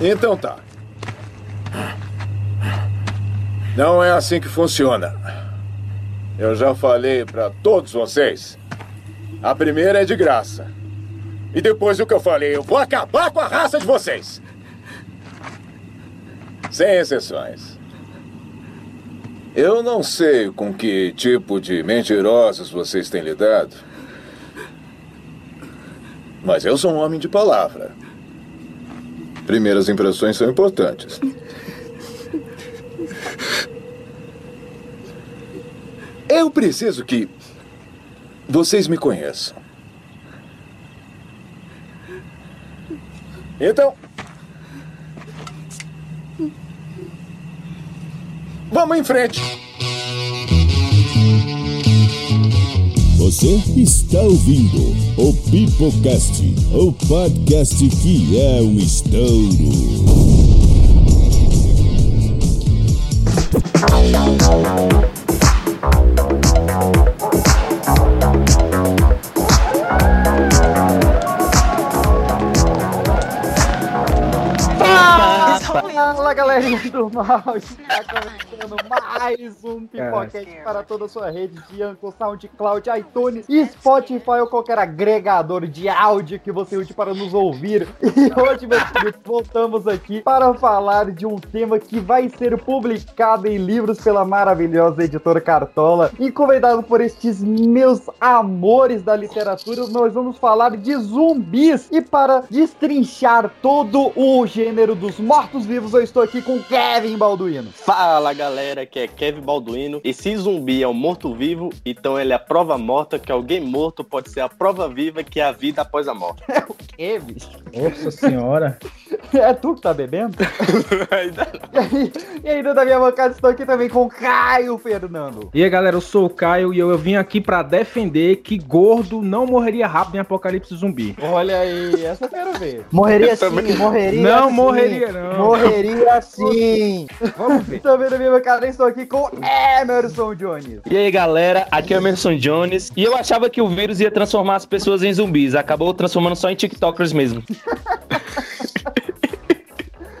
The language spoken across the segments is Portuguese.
Então tá. Não é assim que funciona. Eu já falei para todos vocês. A primeira é de graça. E depois do que eu falei, eu vou acabar com a raça de vocês. Sem exceções. Eu não sei com que tipo de mentirosos vocês têm lidado. Mas eu sou um homem de palavra. Primeiras impressões são importantes. Eu preciso que vocês me conheçam. Então. Vamos em frente. Você está ouvindo o Pipocast, o podcast que é um estouro. Fala galerinha do mal, está começando mais um Pipoquete para toda a sua rede de Anchor, SoundCloud, iTunes Spotify ou qualquer agregador de áudio que você use para nos ouvir. E hoje, meus queridos, voltamos aqui para falar de um tema que vai ser publicado em livros pela maravilhosa editora Cartola. E convidado por estes meus amores da literatura, nós vamos falar de zumbis. E para destrinchar todo o gênero dos mortos-vivos, eu estou aqui com Kevin Balduino. Fala galera, que é Kevin Balduino. E se zumbi é um morto-vivo, então ele é a prova morta que alguém morto pode ser a prova viva que é a vida após a morte. É o quê, bicho? Nossa senhora. É tu que tá bebendo? Ainda E aí, e ainda da minha bancada estou aqui também com Caio Fernando. E aí, galera, eu sou o Caio e eu, eu vim aqui pra defender que gordo não morreria rápido em Apocalipse Zumbi. Olha aí, essa eu quero ver. Morreria sim, também. morreria Não sim. morreria, não. Morreria sim. Vamos ver. Também na minha bancada estou aqui com Emerson Jones. E aí galera, aqui é o Emerson Jones e eu achava que o vírus ia transformar as pessoas em zumbis, acabou transformando só em TikTokers mesmo.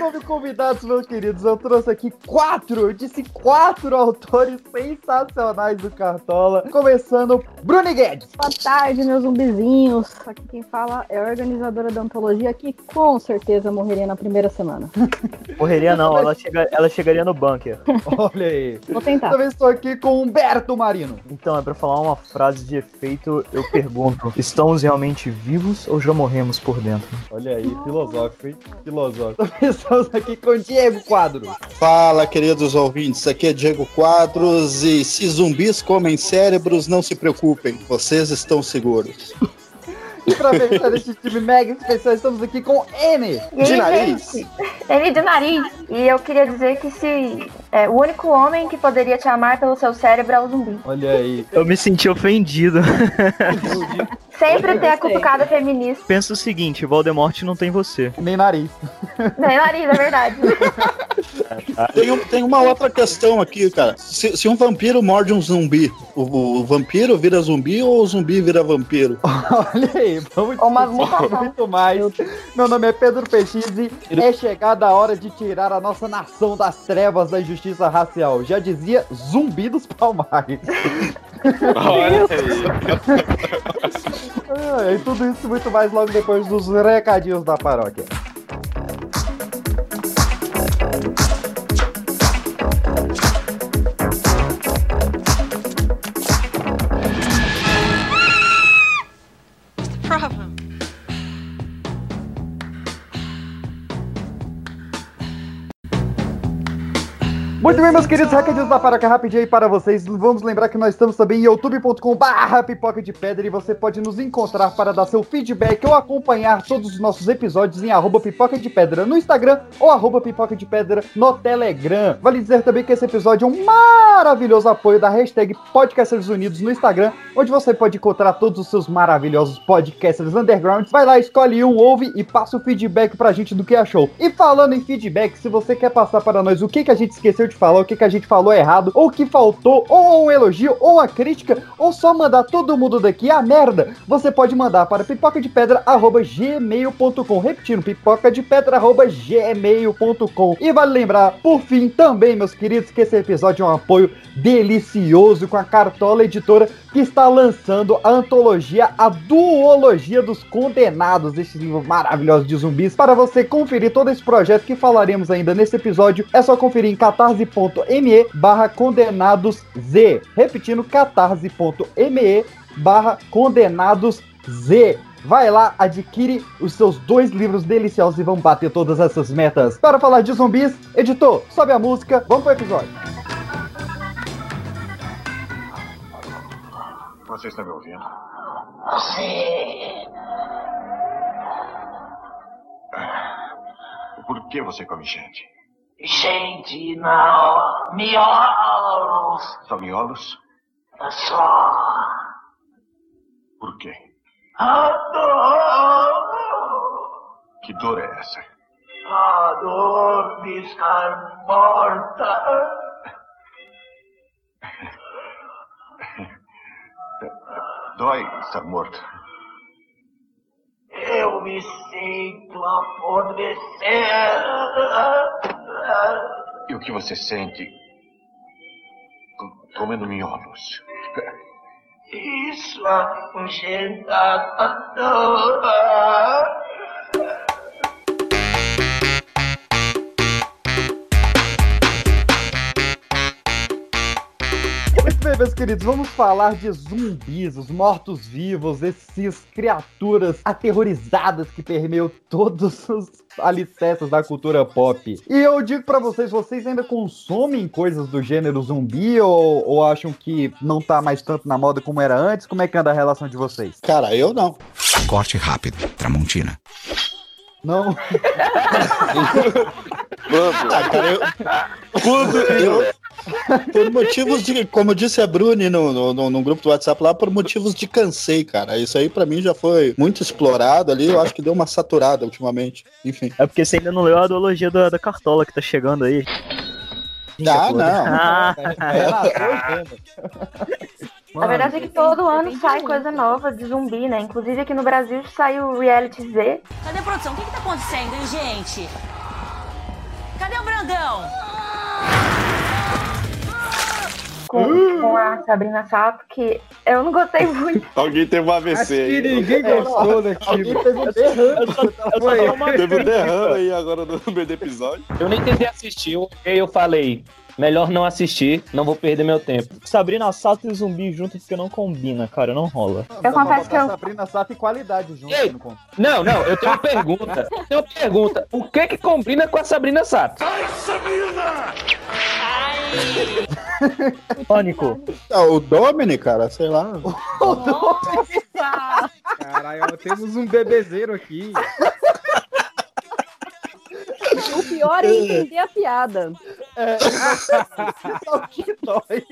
como convidados, meus queridos, eu trouxe aqui quatro, eu disse quatro autores sensacionais do Cartola. Começando, Bruni Guedes. Boa tarde, meus zumbizinhos. Aqui quem fala é a organizadora da antologia que com certeza morreria na primeira semana. Morreria não, ela, chega, ela chegaria no bunker. Olha aí. Vou tentar. Também estou aqui com Humberto Marino. Então, é pra falar uma frase de efeito, eu pergunto: estamos realmente vivos ou já morremos por dentro? Olha aí, filosófico, hein? Filosófico. Também estamos aqui com Diego Quadro. Fala, queridos ouvintes, aqui é Diego Quadros e se zumbis comem cérebros, não se preocupem, vocês estão seguros. E pra fechar este time mega especial, estamos aqui com N. De nariz? Ele de nariz. E eu queria dizer que se é, o único homem que poderia te amar pelo seu cérebro é o zumbi. Olha aí. Eu me senti ofendido. Sempre tem a cutucada feminista. Pensa o seguinte: Voldemort não tem você. Nem nariz. Nem nariz, é verdade. Tem, um- tem uma outra questão aqui, cara. Se, se um vampiro morde um zumbi, o, o vampiro vira zumbi ou o zumbi vira vampiro? Olha aí, vamos Uma mutação. muito mais. Meu nome é Pedro Peixise. É chegada a hora de tirar a nossa nação das trevas da injustiça racial. Já dizia zumbi dos palmares. Olha aí. E tudo isso e muito mais logo depois dos recadinhos da paróquia. Muito bem, meus queridos recadinhos da paróquia rapidinho aí para vocês. Vamos lembrar que nós estamos também em youtube.com barra pipoca de pedra e você pode nos encontrar para dar seu feedback ou acompanhar todos os nossos episódios em arroba pipoca de pedra no Instagram ou arroba pipoca de pedra no Telegram. Vale dizer também que esse episódio é um maravilhoso apoio da hashtag Podcasters Unidos no Instagram, onde você pode encontrar todos os seus maravilhosos podcasters undergrounds. Vai lá, escolhe um, ouve e passa o feedback pra gente do que achou. E falando em feedback, se você quer passar para nós o que, que a gente esqueceu de de falar o que, que a gente falou errado, ou que faltou, ou um elogio, ou uma crítica, ou só mandar todo mundo daqui a merda, você pode mandar para pipocadepedra.gmail.com. Repetindo, pipocadepedra.gmail.com. E vale lembrar, por fim, também, meus queridos, que esse episódio é um apoio delicioso com a Cartola Editora, que está lançando a antologia A Duologia dos Condenados, este livro maravilhoso de zumbis. Para você conferir todo esse projeto que falaremos ainda nesse episódio, é só conferir em catarse.me barra condenados Z. Repetindo, catarse.me barra condenados Z. Vai lá, adquire os seus dois livros deliciosos e vamos bater todas essas metas. Para falar de zumbis, editor, sobe a música, vamos pro episódio. Você está me ouvindo? Sim. Por que você come gente? Gente, não. Miolos. Só miolos? Só. Por quê? A dor. Que dor é essa? A dor de estar morta. Dói estar morto. Eu me sinto apodrecer. E o que você sente co- comendo miolos? Isso afugenta a dor. Meus queridos, vamos falar de zumbis, os mortos-vivos, esses criaturas aterrorizadas que permeiam todos os alicerces da cultura pop. E eu digo pra vocês, vocês ainda consomem coisas do gênero zumbi ou, ou acham que não tá mais tanto na moda como era antes? Como é que anda a relação de vocês? Cara, eu não. Corte rápido, Tramontina. Não. Ah, cara, eu, quando eu, por motivos de, como disse a Bruni no, no, no- no grupo do WhatsApp lá, por motivos de cansei, cara. Isso aí pra mim já foi muito explorado ali, eu acho que deu uma saturada ultimamente. Enfim. É porque você ainda não leu a ideologia da, da cartola que tá chegando aí. Ah, não. Ah. A verdade é que todo ano sai coisa nova de zumbi, né? Inclusive aqui no Brasil saiu o Reality Z. Cadê a produção? O que, que tá acontecendo, hein, gente? Cadê o Brandão? Com, com a Sabrina Sato, que eu não gostei muito. Alguém teve um AVC aí. ninguém gostou daquilo. Alguém teve um derrame. Teve um derrame aí agora no meio do episódio. Eu nem tentei assistir, eu, eu falei, melhor não assistir, não vou perder meu tempo. Sabrina Sato e zumbi junto porque não combina, cara, não rola. Eu confesso que eu. Sabrina Sato e qualidade junto. Ei. não. Não, eu tenho uma pergunta. Eu tenho uma pergunta. O que que combina com a Sabrina Sato? Pânico. Ah, o Domini, cara, sei lá. Caralho, ó, temos um bebezeiro aqui. O pior é entender a piada. Dói.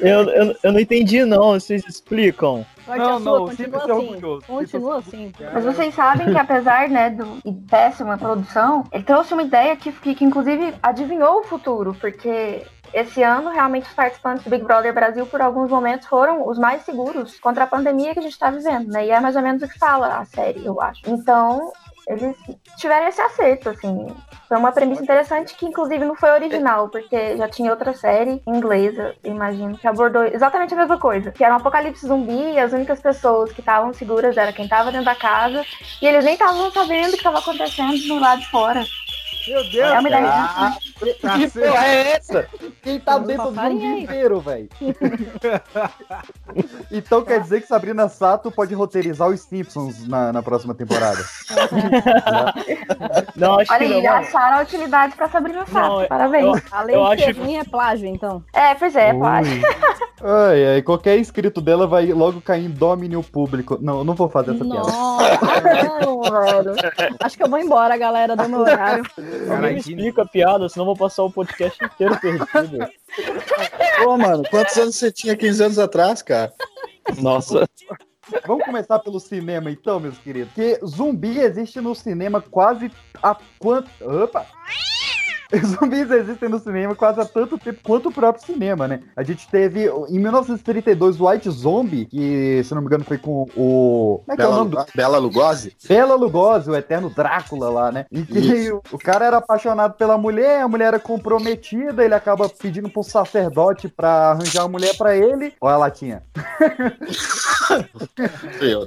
Eu, eu, eu não entendi, não. Vocês explicam. Vai Não, não, continua assim. orgulhoso. Continua assim. Mas vocês sabem que apesar, né, do péssima produção, ele trouxe uma ideia que, que, que inclusive adivinhou o futuro, porque esse ano realmente os participantes do Big Brother Brasil por alguns momentos foram os mais seguros contra a pandemia que a gente tá vivendo, né? E é mais ou menos o que fala a série, eu acho. Então, eles tiveram esse acerto, assim. Foi uma premissa interessante que, inclusive, não foi original, porque já tinha outra série inglesa, imagino, que abordou exatamente a mesma coisa. Que era um apocalipse zumbi e as únicas pessoas que estavam seguras era quem tava dentro da casa. E eles nem estavam sabendo o que estava acontecendo do lado de fora. Meu Deus, É ideia. cara. Que porra é essa? Quem tá dentro do mundo inteiro, velho? então quer dizer que Sabrina Sato pode roteirizar os Simpsons na, na próxima temporada. Não, acho Olha que não. aí, acharam a utilidade pra Sabrina Sato. Não, Parabéns. A lei Eu de acho ser que- é plágio, então. É, pois é, plágio. Ai, ai, qualquer inscrito dela vai logo cair em domínio público. Não, eu não vou fazer essa piada. Nossa, não, velho. Acho que eu vou embora, galera, do meu horário. Alguém me explica a piada, senão eu vou passar o podcast inteiro perdido. Pô, mano, quantos anos você tinha 15 anos atrás, cara? Nossa. Vamos começar pelo cinema então, meus queridos. Que zumbi existe no cinema quase há quanto. Opa! zumbis existem no cinema quase há tanto tempo quanto o próprio cinema, né? A gente teve, em 1932, o White Zombie, que, se não me engano, foi com o... Como é que é o Bela, nome do... Bela Lugosi? Bela Lugosi, o eterno Drácula lá, né? Em que o, o cara era apaixonado pela mulher, a mulher era comprometida, ele acaba pedindo pro sacerdote pra arranjar uma mulher pra ele. Olha a latinha.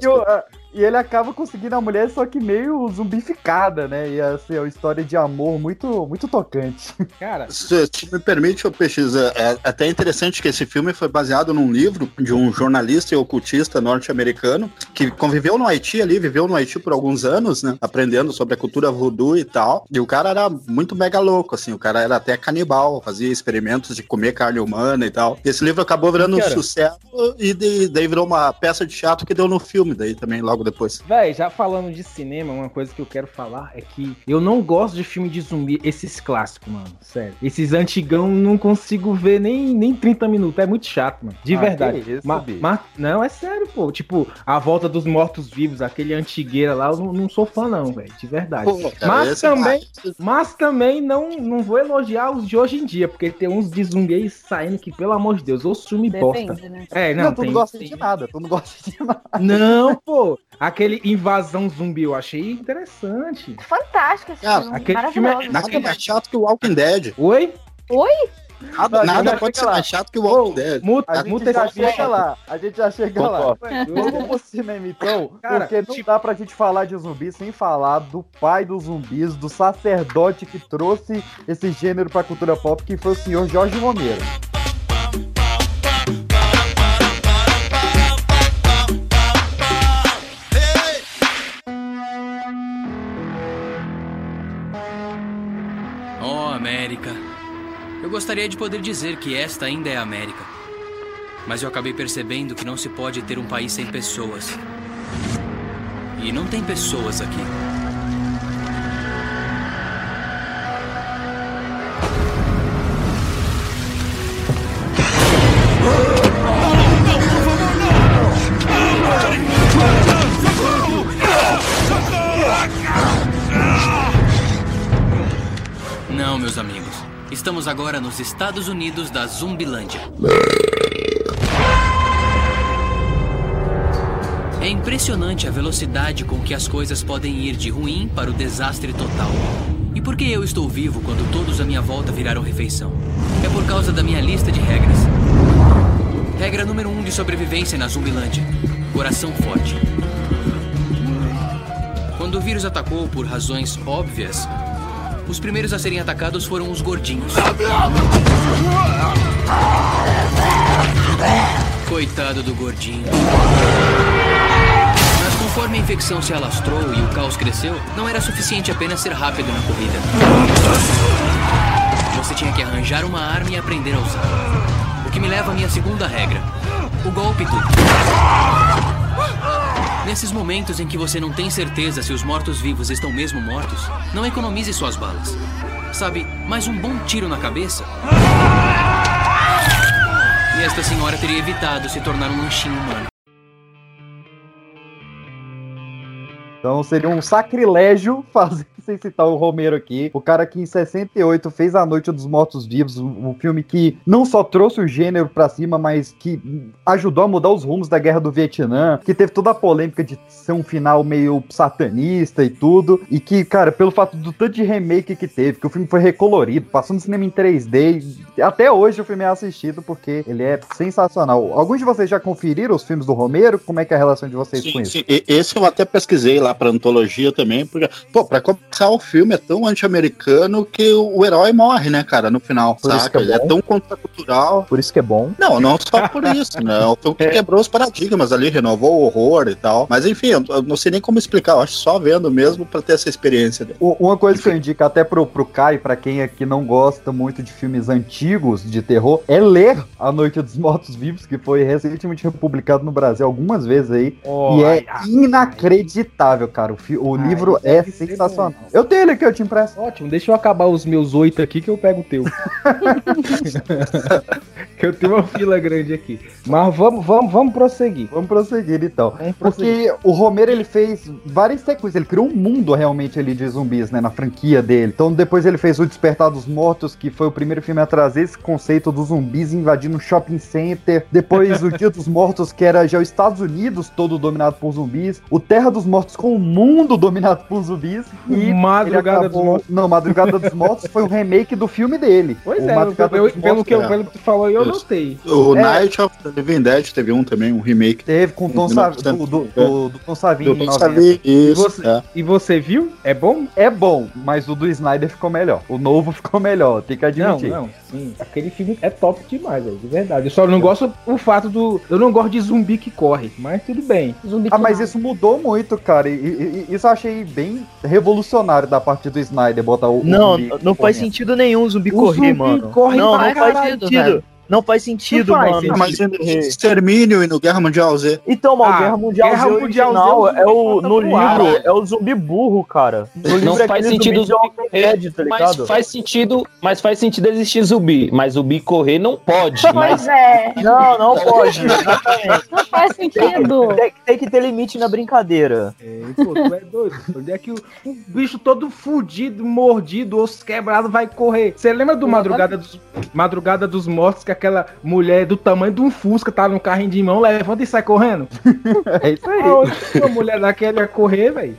E, o- a- e ele acaba conseguindo a mulher, só que meio zumbificada, né? E assim, é uma história de amor muito, muito tocante. Cara, Se, se me permite, PX, é, é até interessante que esse filme foi baseado num livro de um jornalista e ocultista norte-americano que conviveu no Haiti ali, viveu no Haiti por alguns anos, né? Aprendendo sobre a cultura voodoo e tal. E o cara era muito mega louco, assim. O cara era até canibal, fazia experimentos de comer carne humana e tal. E esse livro acabou virando um Cara. sucesso e de- daí virou uma peça de teatro que deu no filme, daí também logo depois. Véi, já falando de cinema, uma coisa que eu quero falar é que eu não gosto de filme de zumbi, esses clássicos, mano. Sério. Esses antigão não consigo ver nem, nem 30 minutos. É muito chato, mano. De Ah, verdade. isso, Ma- bicho. ma- não, é sério, pô. Tipo, A Volta dos Mortos-Vivos, aquele antigueira lá, eu não, não sou fã, não, velho. De verdade. Pô, mas também, ah, mas também não, não vou elogiar os de hoje em dia, porque tem uns de zumbi aí saindo que, pelo amor de Deus, ou filme bosta. Né? É, Não, não, tu tem, não gosta tem- de nada, tu não gosta de nada. Não, pô. Aquele invasão zumbi eu achei interessante. Fantástico esse Cara, filme. aquele filme é-. Nada mais chato que o Walking Dead. Oi? Oi? Nada, Não, nada pode ser lá. mais chato que o Walking Dead. Muta, A gente muta já chega filme. lá, a gente já chega lá. Concordo. Vamos pro cinema então, Cara, porque não tipo- dá pra gente falar de zumbi sem falar do pai dos zumbis, do sacerdote que trouxe esse gênero pra cultura pop, que foi o senhor Jorge Romero. América. Eu gostaria de poder dizer que esta ainda é a América. Mas eu acabei percebendo que não se pode ter um país sem pessoas. E não tem pessoas aqui. Não, meus amigos. Estamos agora nos Estados Unidos da Zumbilândia. É impressionante a velocidade com que as coisas podem ir de ruim para o desastre total. E por que eu estou vivo quando todos à minha volta viraram refeição? É por causa da minha lista de regras. Regra número 1 um de sobrevivência na Zumbilândia: coração forte. Quando o vírus atacou por razões óbvias, os primeiros a serem atacados foram os gordinhos. Coitado do gordinho. Mas conforme a infecção se alastrou e o caos cresceu, não era suficiente apenas ser rápido na corrida. Você tinha que arranjar uma arma e aprender a usar. O que me leva à minha segunda regra: o golpe duplo. Nesses momentos em que você não tem certeza se os mortos-vivos estão mesmo mortos, não economize suas balas. Sabe, mais um bom tiro na cabeça. E esta senhora teria evitado se tornar um lanchinho humano. Então seria um sacrilégio fazer sem citar o Romero aqui. O cara que em 68 fez A Noite dos Mortos Vivos, um, filme que não só trouxe o gênero pra cima, mas que ajudou a mudar os rumos da Guerra do Vietnã, que teve toda a polêmica de ser um final meio satanista e tudo, e que, cara, pelo fato do tanto de remake que teve, que o filme foi recolorido, passou no cinema em 3D, e até hoje o filme é assistido porque ele é sensacional. Alguns de vocês já conferiram os filmes do Romero? Como é que é a relação de vocês com Sim, isso? sim. Esse eu até pesquisei lá pra antologia também, porque, pô, pra começar o filme é tão anti-americano que o, o herói morre, né, cara, no final, Por isso saca? que é é tão contracultural. Por isso que é bom. Não, não só por isso, né? O filme que quebrou os paradigmas ali, renovou o horror e tal. Mas enfim, eu, eu não sei nem como explicar, eu acho só vendo mesmo pra ter essa experiência. né? Uma coisa que eu indico até pro, pro Kai, pra quem aqui não gosta muito de filmes antigos de terror, é ler A Noite dos Mortos Vivos, que foi recentemente republicado no Brasil algumas vezes aí. Oh, e é ai, ai, inacreditável, cara. O, fi- o Ai, livro é sensacional. Eu tenho ele aqui, eu te empresto. Ótimo, deixa eu acabar os meus oito aqui que eu pego o teu. que eu tenho uma fila grande aqui. Mas vamos, vamos, vamos prosseguir. Vamos prosseguir então. Vamos Porque o Romero ele fez várias sequências, ele criou um mundo realmente ali de zumbis, né, na franquia dele. Então depois ele fez o Despertar dos Mortos, que foi o primeiro filme a trazer esse conceito dos zumbis invadindo um shopping center. Depois o Dia dos Mortos, que era já os Estados Unidos todo dominado por zumbis. O Terra dos Mortos com o mundo dominado por zumbis. E Madrugada ele dos Mortos. Não, Madrugada dos Mortos foi um remake do filme dele. Pois O é, eu- dos pelo, Mortos, que eu, é. pelo que tu falou, eu Isso. notei. O É. Night of the Living Dead teve um também, um remake. Teve com o Tom Sa- do, do, do, do Tom Savini. Do Tom 90. Savini, E isso, você, é. e você viu? É bom? É bom, mas o do Snyder ficou melhor. O novo ficou melhor, tem que Não, admitir. não, sim. Aquele filme é top demais, velho, de verdade. Eu só não gosto o fato do. Eu não gosto de zumbi que corre, mas tudo bem. Zumbi Ah, mas isso mudou muito, cara. E, e- e isso eu achei bem revolucionário da parte do Snyder botar o. o Não, zumbi não faz sentido nenhum o zumbi O correr, zumbi mano. corre não, pra não faz sentido. velho. Não faz sentido, Não faz mano. sentido. Mas no Extermínio e no Guerra Mundial Z. Então, mas Ah, o Guerra Mundial Guerra Z Mundial original é é o zumbi no livro, ar. é o zumbi burro, cara. No Não livro é faz aquele sentido zumbi de Walking Dead, tá Mas ligado? faz sentido, mas faz sentido existir zumbi, mas zumbi correr não pode. Pois Mas é. Não, não pode. exatamente. Não faz sentido. Tem, tem que ter limite na brincadeira. É, pô, tu é doido. Onde é que o, o bicho todo fudido, mordido, osso quebrado vai correr? Você lembra do Madrugada dos, Madrugada dos Mortos, que aquela mulher do tamanho de um Fusca tá no carrinho de mão, levanta e sai correndo? É isso aí. Que uma mulher daquela ia correr, velho?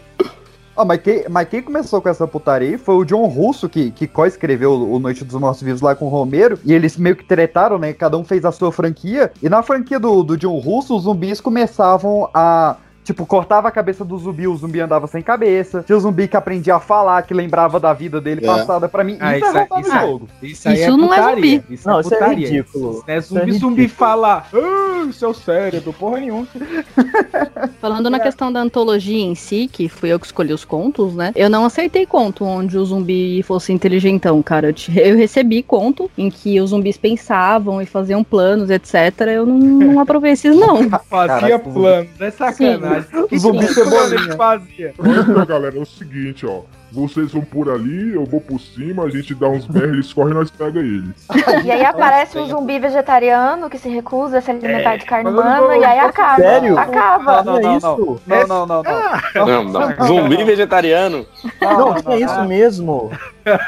Ah, mas, quem, mas quem começou com essa putaria foi o John Russo, que, que co-escreveu o Noite dos Mortos Vivos lá com o Romero, e eles meio que tretaram, né? Cada um fez a sua franquia, e na franquia do, do John Russo, os zumbis começavam a. Tipo, cortava a cabeça do zumbi, o zumbi andava sem cabeça. Tinha o zumbi que aprendia a falar, que lembrava da vida dele É. passada. Pra mim, Ah, isso, isso é é- isso é- jogo. Isso, aí Isso é não é putaria. zumbi. Isso Não, é isso é putaria. ridículo. Isso não é Isso é zumbi, zumbi falar. Ah, seu cérebro, porra nenhuma. Falando na questão da antologia em si, que fui eu que escolhi os contos, né? Eu não acertei conto onde o zumbi fosse inteligentão, cara. Eu, te- eu recebi conto em que os zumbis pensavam e faziam planos, etc. Eu não, não aprovei esses, não. Fazia Caraca, plano, não é sacanagem. Que Zumbi cebolinha. ele fazia? Então, galera, é o seguinte, ó. Vocês vão por ali, eu vou por cima, a gente dá uns berros, eles correm e nós pega eles. E aí aparece um zumbi vegetariano que se recusa a se alimentar de carne não humana e aí acaba. Sério? Acaba. Não, não, não, não. Não, não, não, não. Não, não. Zumbi vegetariano. Não, que é isso mesmo.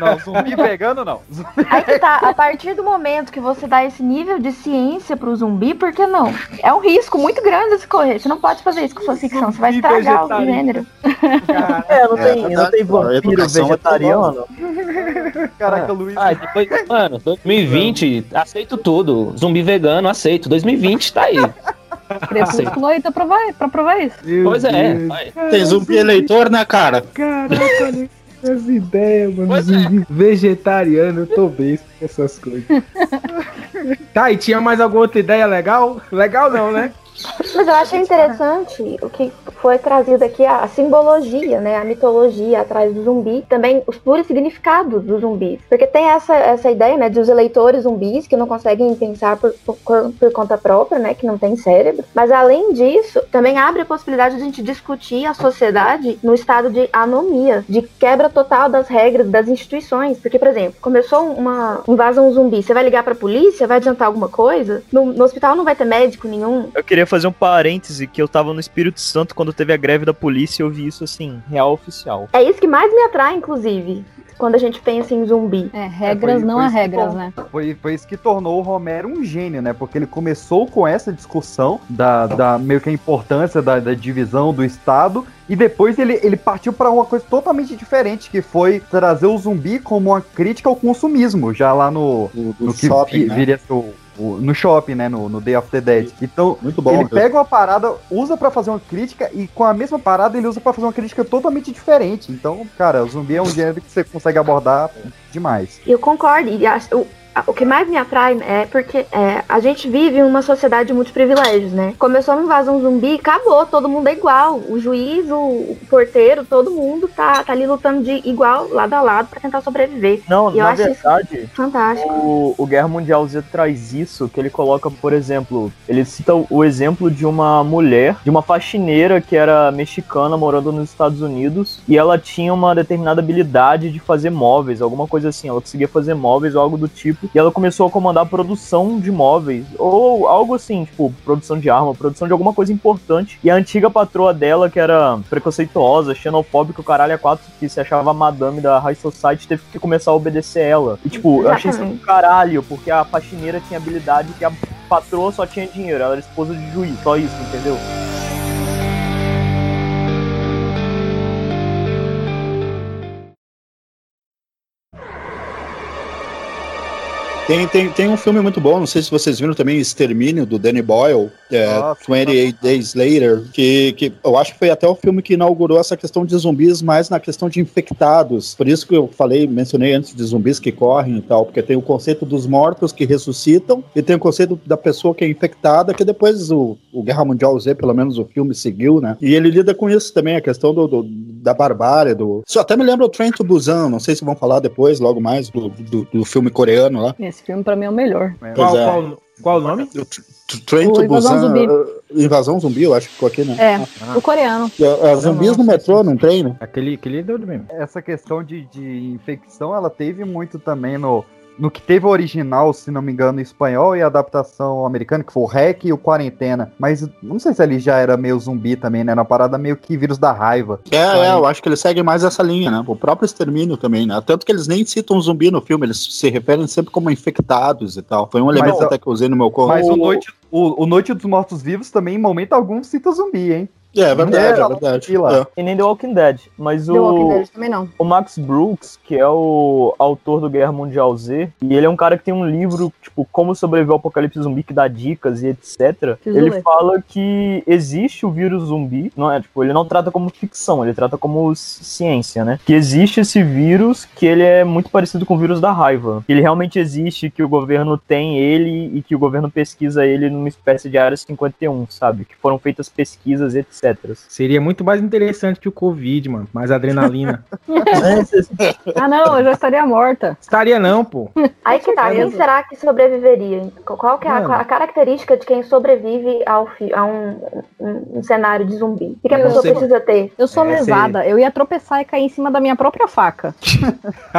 Não, zumbi vegano não. Aí que tá, a partir do momento que você dá esse nível de ciência pro zumbi, por que não? É um risco muito grande se correr. Você não pode fazer isso com sua ficção, você vai estragar o gênero. É, não tem, não tem a educação é vegetariano. Caraca, Luiz. Ah, depois, mano, 2020, aceito tudo. Zumbi vegano, aceito. 2020 tá aí. Crepúsculo aí tá pra provar, pra provar isso. Pois é, vai. Tem zumbi eleitor na cara. Caraca, olha as ideias, mano. Pois é. Zumbi vegetariano, eu tô besta com essas coisas. tá, e tinha mais alguma outra ideia legal? Legal não, né? Mas eu achei interessante o que foi trazido aqui, a simbologia, né? A mitologia atrás do zumbi. Também os puros significados dos zumbis. Porque tem essa, essa ideia, né? De os eleitores zumbis que não conseguem pensar por, por, por conta própria, né? Que não tem cérebro. Mas além disso, também abre a possibilidade de a gente discutir a sociedade no estado de anomia, de quebra total das regras, das instituições. Porque, por exemplo, começou uma invasão zumbi. Você vai ligar pra polícia? Vai adiantar alguma coisa? No, no hospital não vai ter médico nenhum. Eu queria fazer um parêntese que eu tava no Espírito Santo quando teve a greve da polícia e eu vi isso assim, real oficial. É isso que mais me atrai, inclusive, quando a gente pensa em zumbi. É, regras foi- não há que regras, né? Foi, foi isso que tornou o Romero um gênio, né? Porque ele começou com essa discussão da, da meio que a importância da, da divisão do Estado. E depois ele, ele partiu para uma coisa totalmente diferente, que foi trazer o zumbi como uma crítica ao consumismo, já lá no, Do, do no que shopping, vi- né? viria o, o- no shopping, né? No, no Day of the Dead. Então, Muito bom. ele pega uma parada, usa pra fazer uma crítica, e com a mesma parada ele usa pra fazer uma crítica totalmente diferente. Então, cara, o zumbi é um gênero que você consegue abordar demais. Eu concordo. E acho- o, que mais me atrai é porque é, a gente vive em uma sociedade de muitos privilégios, né? Começou uma invasão zumbi, acabou, todo mundo é igual. O juiz, o, o porteiro, todo mundo tá, tá ali lutando de igual, lado a lado, pra tentar sobreviver. Não, E na verdade, fantástico. o, o Guerra Mundial Z traz isso, que ele coloca, por exemplo, ele cita o- o exemplo de uma mulher, de uma faxineira que era mexicana morando nos Estados Unidos, e ela tinha uma determinada habilidade de fazer móveis, alguma coisa assim, ela conseguia fazer móveis ou algo do tipo, e ela começou a comandar a produção de móveis, ou algo assim, tipo, produção de arma, produção de alguma coisa importante. E a antiga patroa dela, que era preconceituosa, xenofóbica, o caralho a quatro, que se achava a madame da High Society, teve que começar a obedecer ela. E tipo, eu achei isso do caralho, porque a faxineira tinha habilidade que a patroa só tinha dinheiro, ela era esposa de juiz, só isso, entendeu? Tem, tem, tem um filme muito bom, não sei se vocês viram também, Extermínio, do Danny Boyle, é, Nossa, 28 Days Later, que, que eu acho que foi até o filme que inaugurou essa questão de zumbis, mais na questão de infectados. Por isso que eu falei, mencionei antes de zumbis que correm e tal, porque tem o conceito dos mortos que ressuscitam e tem o conceito da pessoa que é infectada, que depois o, o Guerra Mundial Z, pelo menos o filme seguiu, né? E ele lida com isso também, a questão do, do- da barbárie, do... Isso até me lembra o Train to Busan, não sei se vão falar depois, logo mais, do, do, do filme coreano lá. Esse filme pra mim é o melhor. Pois é. Qual, qual o nome? Train O to Invasão Busan. Zumbi. uh, Invasão zumbi, eu acho que ficou aqui, né? É, o coreano. É, é, zumbis no metrô, não tem, né? Aquele, aquele é doido mesmo. Essa questão de, de infecção, ela teve muito também no, no que teve o original, se não me engano, em espanhol e a adaptação americana, que foi o REC e o Quarentena. Mas não sei se ali já era meio zumbi também, né? Na parada meio que vírus da raiva. É, é, eu acho que eles seguem mais essa linha, né? O próprio extermínio também, né? Tanto que eles nem citam zumbi no filme, eles se referem sempre como infectados e tal. Foi um elemento Mas, até que eu usei no meu corpo. Mas o Noite, o, o Noite dos Mortos Vivos também, em momento algum, cita zumbi, hein? É, verdade, É, é verdade. zumbi lá. E nem The Walking Dead, mas The Walking o, Dead também não. o Max Brooks, que é o autor do Guerra Mundial Z, e ele é um cara que tem um livro, tipo, Como Sobreviver ao Apocalipse Zumbi, que dá dicas e etc. Preciso ele ler. fala que existe o vírus zumbi, não é, tipo, ele não trata como ficção, ele trata como ci- ciência, né? Que existe esse vírus, que ele é muito parecido com o vírus da raiva. Que ele realmente existe, que o governo tem ele e que o governo pesquisa ele numa espécie de área 51, sabe? Que foram feitas pesquisas, etc. Seria muito mais interessante que o Covid, mano. Mais adrenalina. Ah, não, eu já estaria morta. Estaria não, pô. Aí que tá, quem será que sobreviveria? Qual que é a, a característica de quem sobrevive ao a um, um- um cenário de zumbi? O que, que a Eu pessoa sei. precisa ter? Eu sou É, lesada, eu ia tropeçar e cair em cima da minha própria faca.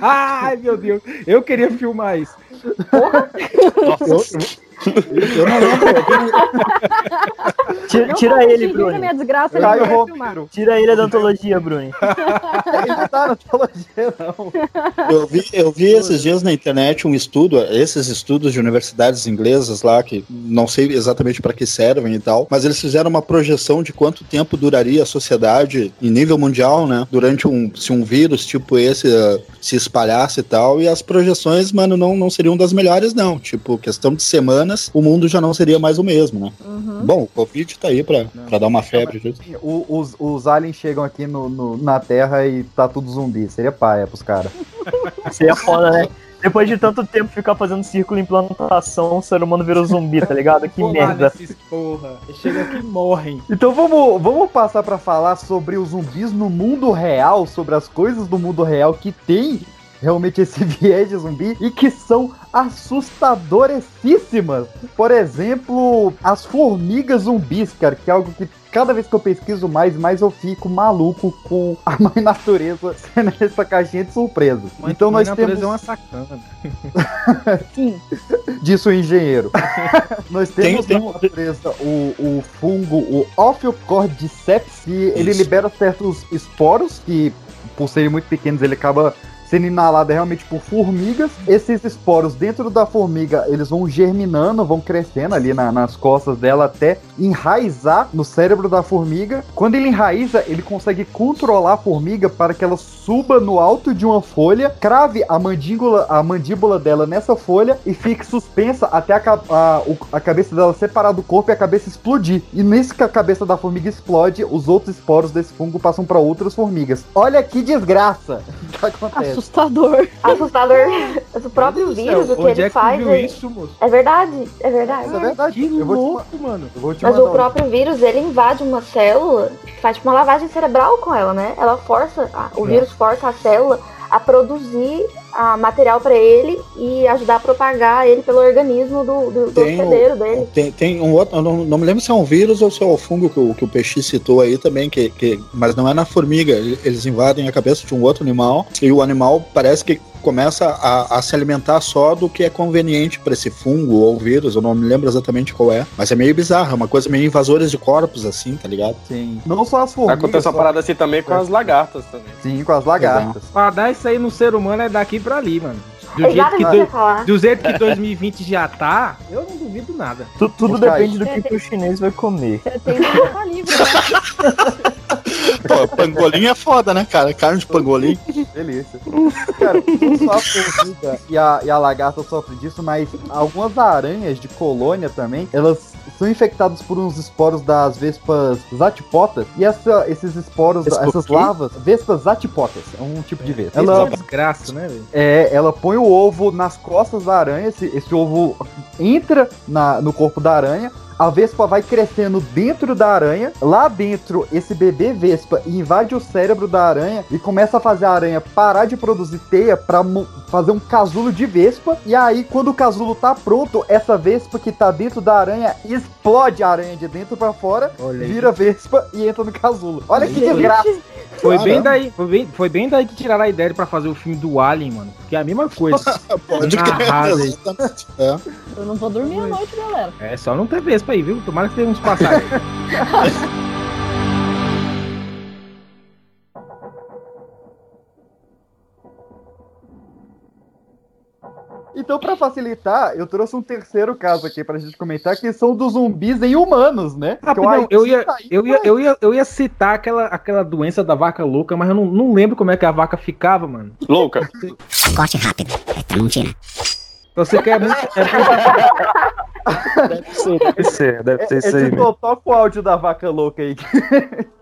Ai, meu Deus. Eu queria filmar isso. Eu não lembro. Tira, tira ele, Bruno. minha desgraça, Caio. Romero. Tira ele da antologia, Bruno. Ele não tá na teologia, não. Eu vi, eu vi esses dias na internet um estudo, esses estudos de universidades inglesas lá, que não sei exatamente para que servem e tal, mas eles fizeram uma projeção de quanto tempo duraria a sociedade em nível mundial, né? Durante um, se um vírus tipo esse eh, se espalhasse e tal, e as projeções, mano, não, não seriam das melhores, não. Tipo, questão de semanas, o mundo já não seria mais o mesmo, né? Uhum. Bom, o Covid tá aí pra, pra dar uma febre. disso. O- os, os aliens chegam aqui no, no- na Terra e tá tudo zumbi. Seria paia pros caras. Seria foda, né? Depois de tanto tempo ficar fazendo círculo em plantação, o ser humano virou zumbi, tá ligado? Que lá merda. nesses porra. Chega aqui e morrem. Então vamos, vamos passar pra falar sobre os zumbis no mundo real, sobre as coisas do mundo real que tem realmente esse viés de zumbi e que são assustadoríssimas. Por exemplo, as formigas zumbis, cara, que é algo que cada vez que eu pesquiso mais, mais eu fico maluco com a mãe natureza sendo essa caixinha de surpresa. Mas então nós natureza temos é uma sacana. Sim. disso o engenheiro. Nós Tem- temos tem na um- natureza o, o fungo, o Ophiocordyceps, que ele Isso. libera certos esporos que, por serem muito pequenos, ele acaba sendo inalado realmente por formigas. Esses esporos dentro da formiga, eles vão germinando, vão crescendo ali na- nas costas dela até enraizar no cérebro da formiga. Quando ele enraiza, ele consegue controlar a formiga para que ela suba no alto de uma folha, crave a mandíbula, a mandíbula dela nessa folha e fique suspensa até a, a- a cabeça dela separar do corpo e a cabeça explodir. E nisso que a cabeça da formiga explode, os outros esporos desse fungo passam para outras formigas. Olha que desgraça que acontece. Assustador. Assustador. o próprio vírus, o que ele é faz. viu é- isso, moço? É verdade, é verdade. Isso é verdade. Que Eu vou te, louco, mano. eu vou te Mas o próprio vírus, ele invade uma célula, faz tipo uma lavagem cerebral com ela, né? Ela força, a- o É. vírus força a célula a produzir a material para ele e ajudar a propagar ele pelo organismo do, do, do Tem o- hospedeiro dele. Tem, tem um outro, não, não me lembro se é um vírus ou se é o fungo que o, que o Peixe citou aí também, que, que, mas não é na formiga. Eles invadem a cabeça de um outro animal e o animal parece que começa a, a se alimentar só do que é conveniente pra esse fungo ou vírus, eu não me lembro exatamente qual é. Mas é meio bizarro, é uma coisa meio invasores de corpos, assim, tá ligado? Sim. Não só as formigas. Acontece uma só- parada assim também com as lagartas também. Sim, com as lagartas. Pra dar isso aí no ser humano é daqui pra ali, mano. Do Exato, jeito, que do, falar. do jeito que 2020 já tá, eu não duvido nada. Tu- tudo depende do que, que o chinês vai comer. Você tem que livre, né? Pô, pangolim é foda, né, cara? Carne de pangolim. Delícia. Cara, não só a formiga e a, e a lagarta sofrem disso, mas algumas aranhas de colônia também, elas são infectadas por uns esporos das vespas zatipotas. E essa, esses esporos, Vespa essas larvas, vespas zatipotas, é um tipo de vespa. Ela... Ela, desgraça, né, velho? é, ela põe o ovo nas costas da aranha, esse, esse ovo entra na, no corpo da aranha. A vespa vai crescendo dentro da aranha. Lá dentro, esse bebê vespa invade o cérebro da aranha e começa a fazer a aranha parar de produzir teia pra mo- fazer um casulo de vespa. E aí, quando o casulo tá pronto, essa vespa que tá dentro da aranha explode a aranha de dentro pra fora, Olha aí. vira vespa e entra no casulo. Olha que desgraça. Foi bem, daí, foi, bem, foi bem daí que tiraram a ideia pra fazer o filme do Alien, mano. Que é a mesma coisa. Pode crer. É. Eu não vou dormir à noite, galera. É só não ter vespa aí, viu? Tomara que tenha uns passagens. Então, pra facilitar, eu trouxe um terceiro caso aqui pra gente comentar, que são dos zumbis em humanos, né? Haiti eu ia, tá eu, ia, eu, ia, eu ia citar aquela, aquela doença da vaca louca, mas eu não, não lembro como é que a vaca ficava, mano. Louca. Corte rápido. É Tramontina. Você quer muito. É Deve ser, deve ser, deve É, ser isso aí editor, mesmo. toca o áudio da vaca louca aí.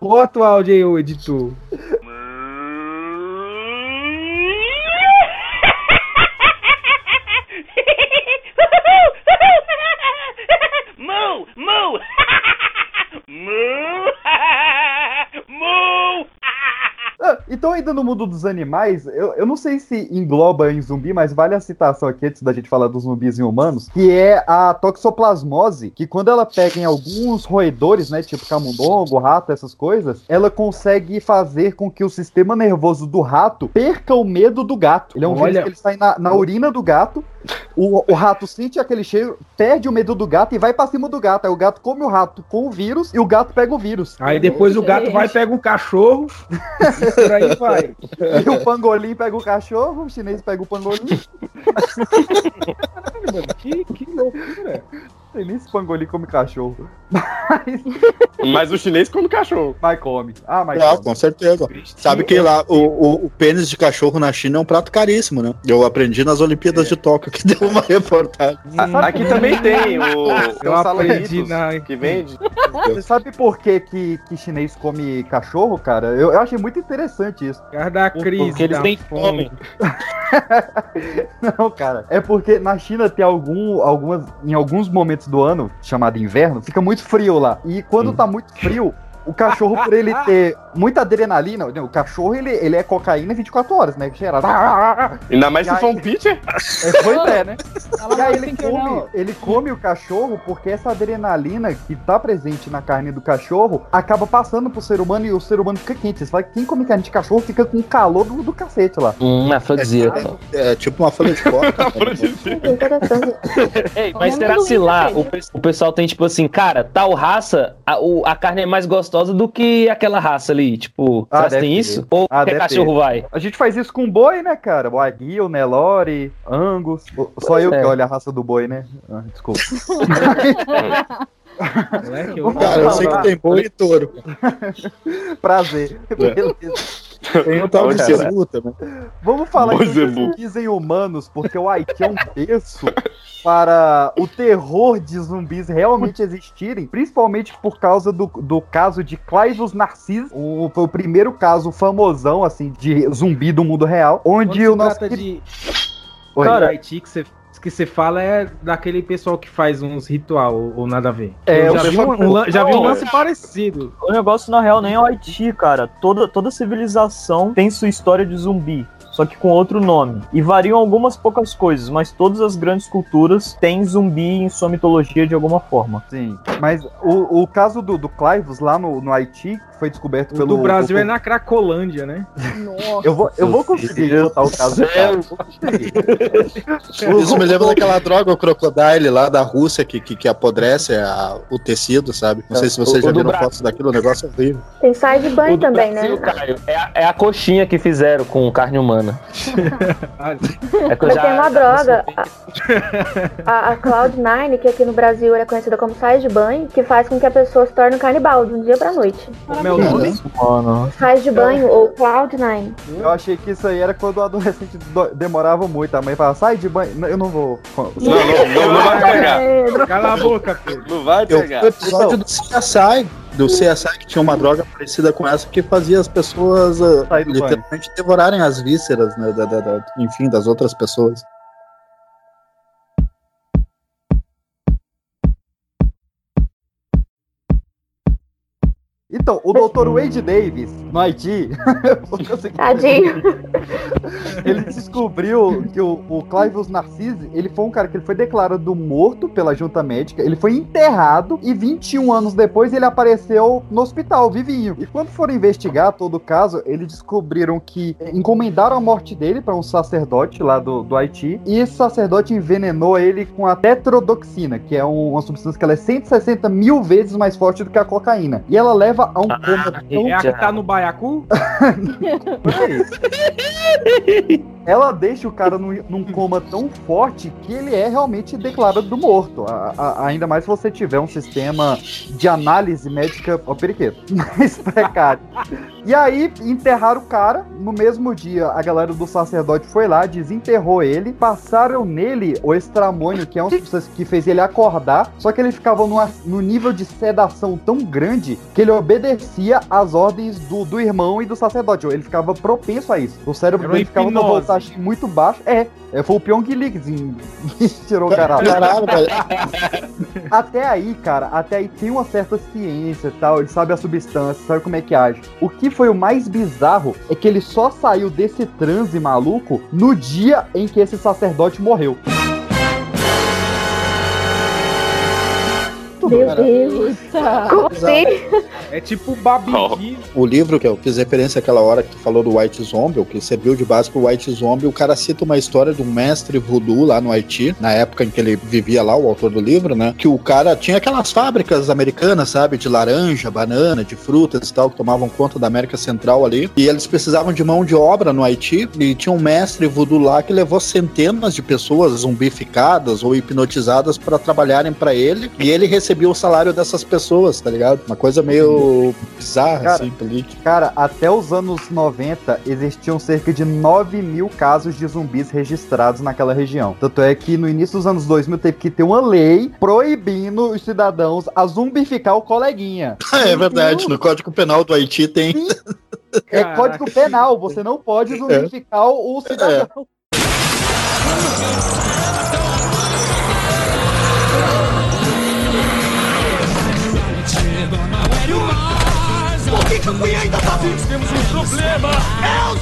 Bota o áudio aí, ô editor. Moo! Moo! Moo! Moo! Ah, então, ainda no mundo dos animais, eu, eu não sei se engloba em zumbi, mas vale a citação aqui antes da gente falar dos zumbis em humanos, que é a toxoplasmose, que quando ela pega em alguns roedores, né, tipo camundongo, rato, essas coisas, ela consegue fazer com que o sistema nervoso do rato perca o medo do gato. Ele é um vírus Olha- que ele sai na, na urina do gato, o, o rato sente aquele cheiro, perde o medo do gato e vai pra cima do gato. Aí o gato come o rato com o vírus e o gato pega o vírus. Aí depois o gato vai, pega um cachorro. e por aí vai. E o pangolim pega o cachorro, o chinês pega o pangolim. Caralho, mano, que, que loucura. Sei nem se pangolim come cachorro. Mas o chinês come cachorro. Mas come. Ah, mas Ah, come. com certeza. Sabe que lá o, o, o pênis de cachorro na China é um prato caríssimo, né? Eu aprendi nas Olimpíadas de Tóquio que deu uma reportagem. Aqui também tem o. Eu um aprendi na. que vende. Você sabe por que, que, que chinês come cachorro, cara? Eu, eu achei muito interessante isso. Por causa da crise. Porque eles têm fome. Não, cara. É porque na China tem algum, algumas, em alguns momentos do ano, chamado inverno, fica muito frio lá. E quando tá muito frio, o cachorro, por ele ter muita adrenalina, o cachorro ele, ele é cocaína 24 horas, né? Cheirado. Ainda mais E se aí- for um pitcher. É, pois é, né? Ela E aí ele come, ele come o cachorro porque essa adrenalina que tá presente na carne do cachorro acaba passando pro ser humano e o ser humano fica quente. Você fala que quem come carne de cachorro fica com o calor do, do cacete lá. Hum, afrodisíaco. É tipo uma folha de coca. Ei, mas será se lá o, o pessoal tem tipo assim, cara, tal raça, a, o- a carne é mais gostosa do que aquela raça ali? Tipo, Ah, tem ter. isso? Ou Ah, cachorro ter. vai? A gente faz isso com boi, né, cara? O Aguil, Nelore, Angus. Só eu É. que olho a raça do boi, né? Ah, desculpa. Moleque, eu- Cara, eu sei que tem boi e touro. Prazer. É. Beleza. Tem o tal de cebu também. Vamos falar Boi então zebu. de zumbis em humanos, porque o Haiti é um berço para o terror de zumbis realmente existirem, principalmente por causa do, do caso de Clivus Narciso, o, foi o primeiro caso famosão, assim, de zumbi do mundo real, Quando onde se o nosso... trata de Oi. Cara, Haiti que você que você fala é daquele pessoal que faz uns ritual ou, ou nada a ver. É, Eu já, vi um, um já vi um lance parecido. O negócio, na real, nem é o Haiti, cara. Toda, toda civilização tem sua história de zumbi. Só que com outro nome. E variam algumas poucas coisas, mas todas as grandes culturas têm zumbi em sua mitologia de alguma forma. Sim, mas o, o caso do, do Clivus lá no, no Haiti foi descoberto O pelo. do Brasil o- é na Cracolândia, né? Eu vou, eu vou conseguir botar o caso do cara. eu vou conseguir. Isso me lembra daquela droga, o Crocodile lá da Rússia, que, que, que apodrece a- o tecido, sabe? Não sei se vocês O- já viram Brasil. fotos daquilo, o negócio é horrível. Tem sai de banho também, Brasil, né? Caio, é, a, é a coxinha que fizeram com carne humana. É que eu Mas já- tem uma droga, a, a Cloud9, que aqui no Brasil é conhecida como sais de banho, que faz com que a pessoa se torne um canibal de um dia pra noite. É o nome? Mano. De banho ou Cloud9. Eu achei que isso aí era quando o adolescente do- demorava muito. A mãe falava, sai de banho. Não, Eu não vou. Não, não, não, não vai pegar. Cala a boca, Pedro. Não vai Eu pegar. o episódio do CSI, do CSI que tinha uma droga parecida com essa que fazia as pessoas do literalmente devorarem as vísceras, né, da, da- da- enfim, das outras pessoas. Então, o Dr. Wade Davis, no Haiti, Tadinho. ele descobriu que o, o Clivus Narcisse, ele foi um cara que ele foi declarado morto pela junta médica, ele foi enterrado e 21 anos depois ele apareceu no hospital, vivinho. E quando foram investigar todo o caso, eles descobriram que encomendaram a morte dele para um sacerdote lá do, do Haiti e esse sacerdote envenenou ele com a tetrodoxina, que é um- uma substância que ela é 160 mil vezes mais forte do que a cocaína. E ela leva a um coma tão É a que tá no Baiacu? ela deixa o cara num, num coma tão forte que ele é realmente declarado morto. A- a- ainda mais se você tiver um sistema de análise médica ó, periquito, mais precário. E aí enterraram o cara. No mesmo dia, a galera do sacerdote foi lá, desenterrou ele, passaram nele o estramônio, que é um que fez ele acordar. Só que ele ficava numa, num nível de sedação tão grande que ele obedecia às ordens do, do irmão e do sacerdote. Ele ficava propenso a isso. O cérebro dele ficava numa voltagem muito baixa. É, é, foi o Pyong Lee que tirou o cara. Caralho, velho. Até aí, cara, até aí tem uma certa ciência e tal, ele sabe a substância, sabe como é que age. O que foi o mais bizarro é que ele só saiu desse transe maluco no dia em que esse sacerdote morreu. Meu Deus. Como assim? É tipo Babidi. O livro que eu fiz referência àquela hora que tu falou do White Zombie, o que serviu de base pro White Zombie, o cara cita uma história de um mestre voodoo lá no Haiti, na época em que ele vivia lá, o autor do livro, né? Que o cara tinha aquelas fábricas americanas, sabe? De laranja, banana, de frutas e tal, que tomavam conta da América Central ali. E eles precisavam de mão de obra no Haiti. E tinha um mestre voodoo lá que levou centenas de pessoas zumbificadas ou hipnotizadas para trabalharem para ele. E ele o salário dessas pessoas, tá ligado? Uma coisa meio bizarra, Cara, assim, política. Cara, até os anos 90 existiam cerca de 9 mil casos de zumbis registrados naquela região. Tanto é que no início dos anos 2000 teve que ter uma lei proibindo os cidadãos a zumbificar o coleguinha. É verdade, no Código Penal do Haiti tem. É Caraca. código penal, você não pode zumbificar o cidadão. Temos um problema! Eu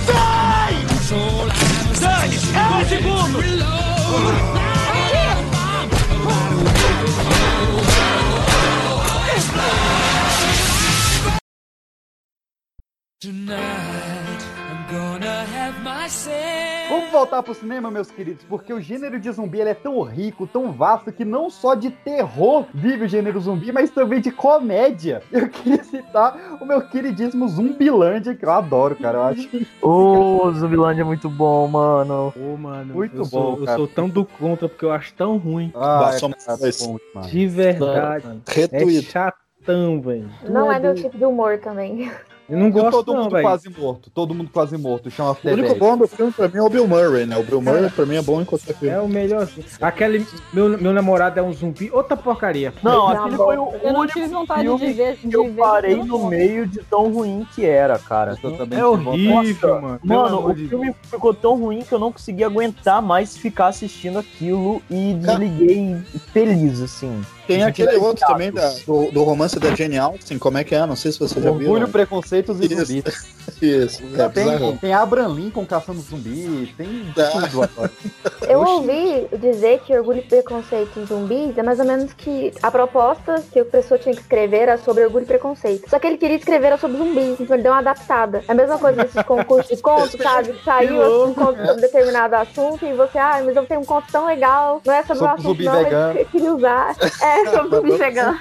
voltar pro cinema, meus queridos, porque o gênero de zumbi ele é tão rico, tão vasto, que não só de terror vive o gênero zumbi, mas também de comédia. Eu queria citar o meu queridíssimo Zumbilândia, que eu adoro, cara. Eu acho Ô, Zumbilândia é muito bom, mano. Ô, mano, Muito eu bom, sou, eu sou tão do contra porque eu acho tão ruim. Ah, cara, demais. De verdade. É Retuito. chatão, velho. Não é meu tipo de humor também. Eu não E gosto todo não, mundo velho. quase morto, todo mundo quase morto, chama O único bom do filme pra mim é o Bill Murray, né? O Bill Murray pra mim é bom em qualquer filme. É o melhor. Aquele. Meu, meu namorado é um zumbi. Outra porcaria. Não, Não, aquele foi o Eu não único tive vontade filme de ver. que de eu ver parei no meio de tão ruim que era, cara. Eu também É horrível, mano. Mano, o filme ficou tão ruim que eu não consegui aguentar mais ficar assistindo aquilo e desliguei feliz, assim. Tem aquele outro também da- do, do romance da Jane Austen, como é que é? Não sei se você já viu. Orgulho, preconceitos e Isso. zumbis. Isso, é tem, tem Abraham Lincoln caçando zumbi, tem tudo agora. Eu ouvi dizer que Orgulho e Preconceito em Zumbis é mais ou menos que a proposta que o professor tinha que escrever era sobre Orgulho e Preconceito. Só que ele queria escrever era sobre zumbis, então ele deu uma adaptada. É a mesma coisa desses concursos de contos, sabe? Que Saiu assim, um conto sobre determinado assunto e você, ah, mas eu tenho um conto tão legal, não é sobre, o Sobre assunto zumbi não, mas vegano. eu queria usar. É, sobre zumbi vegano.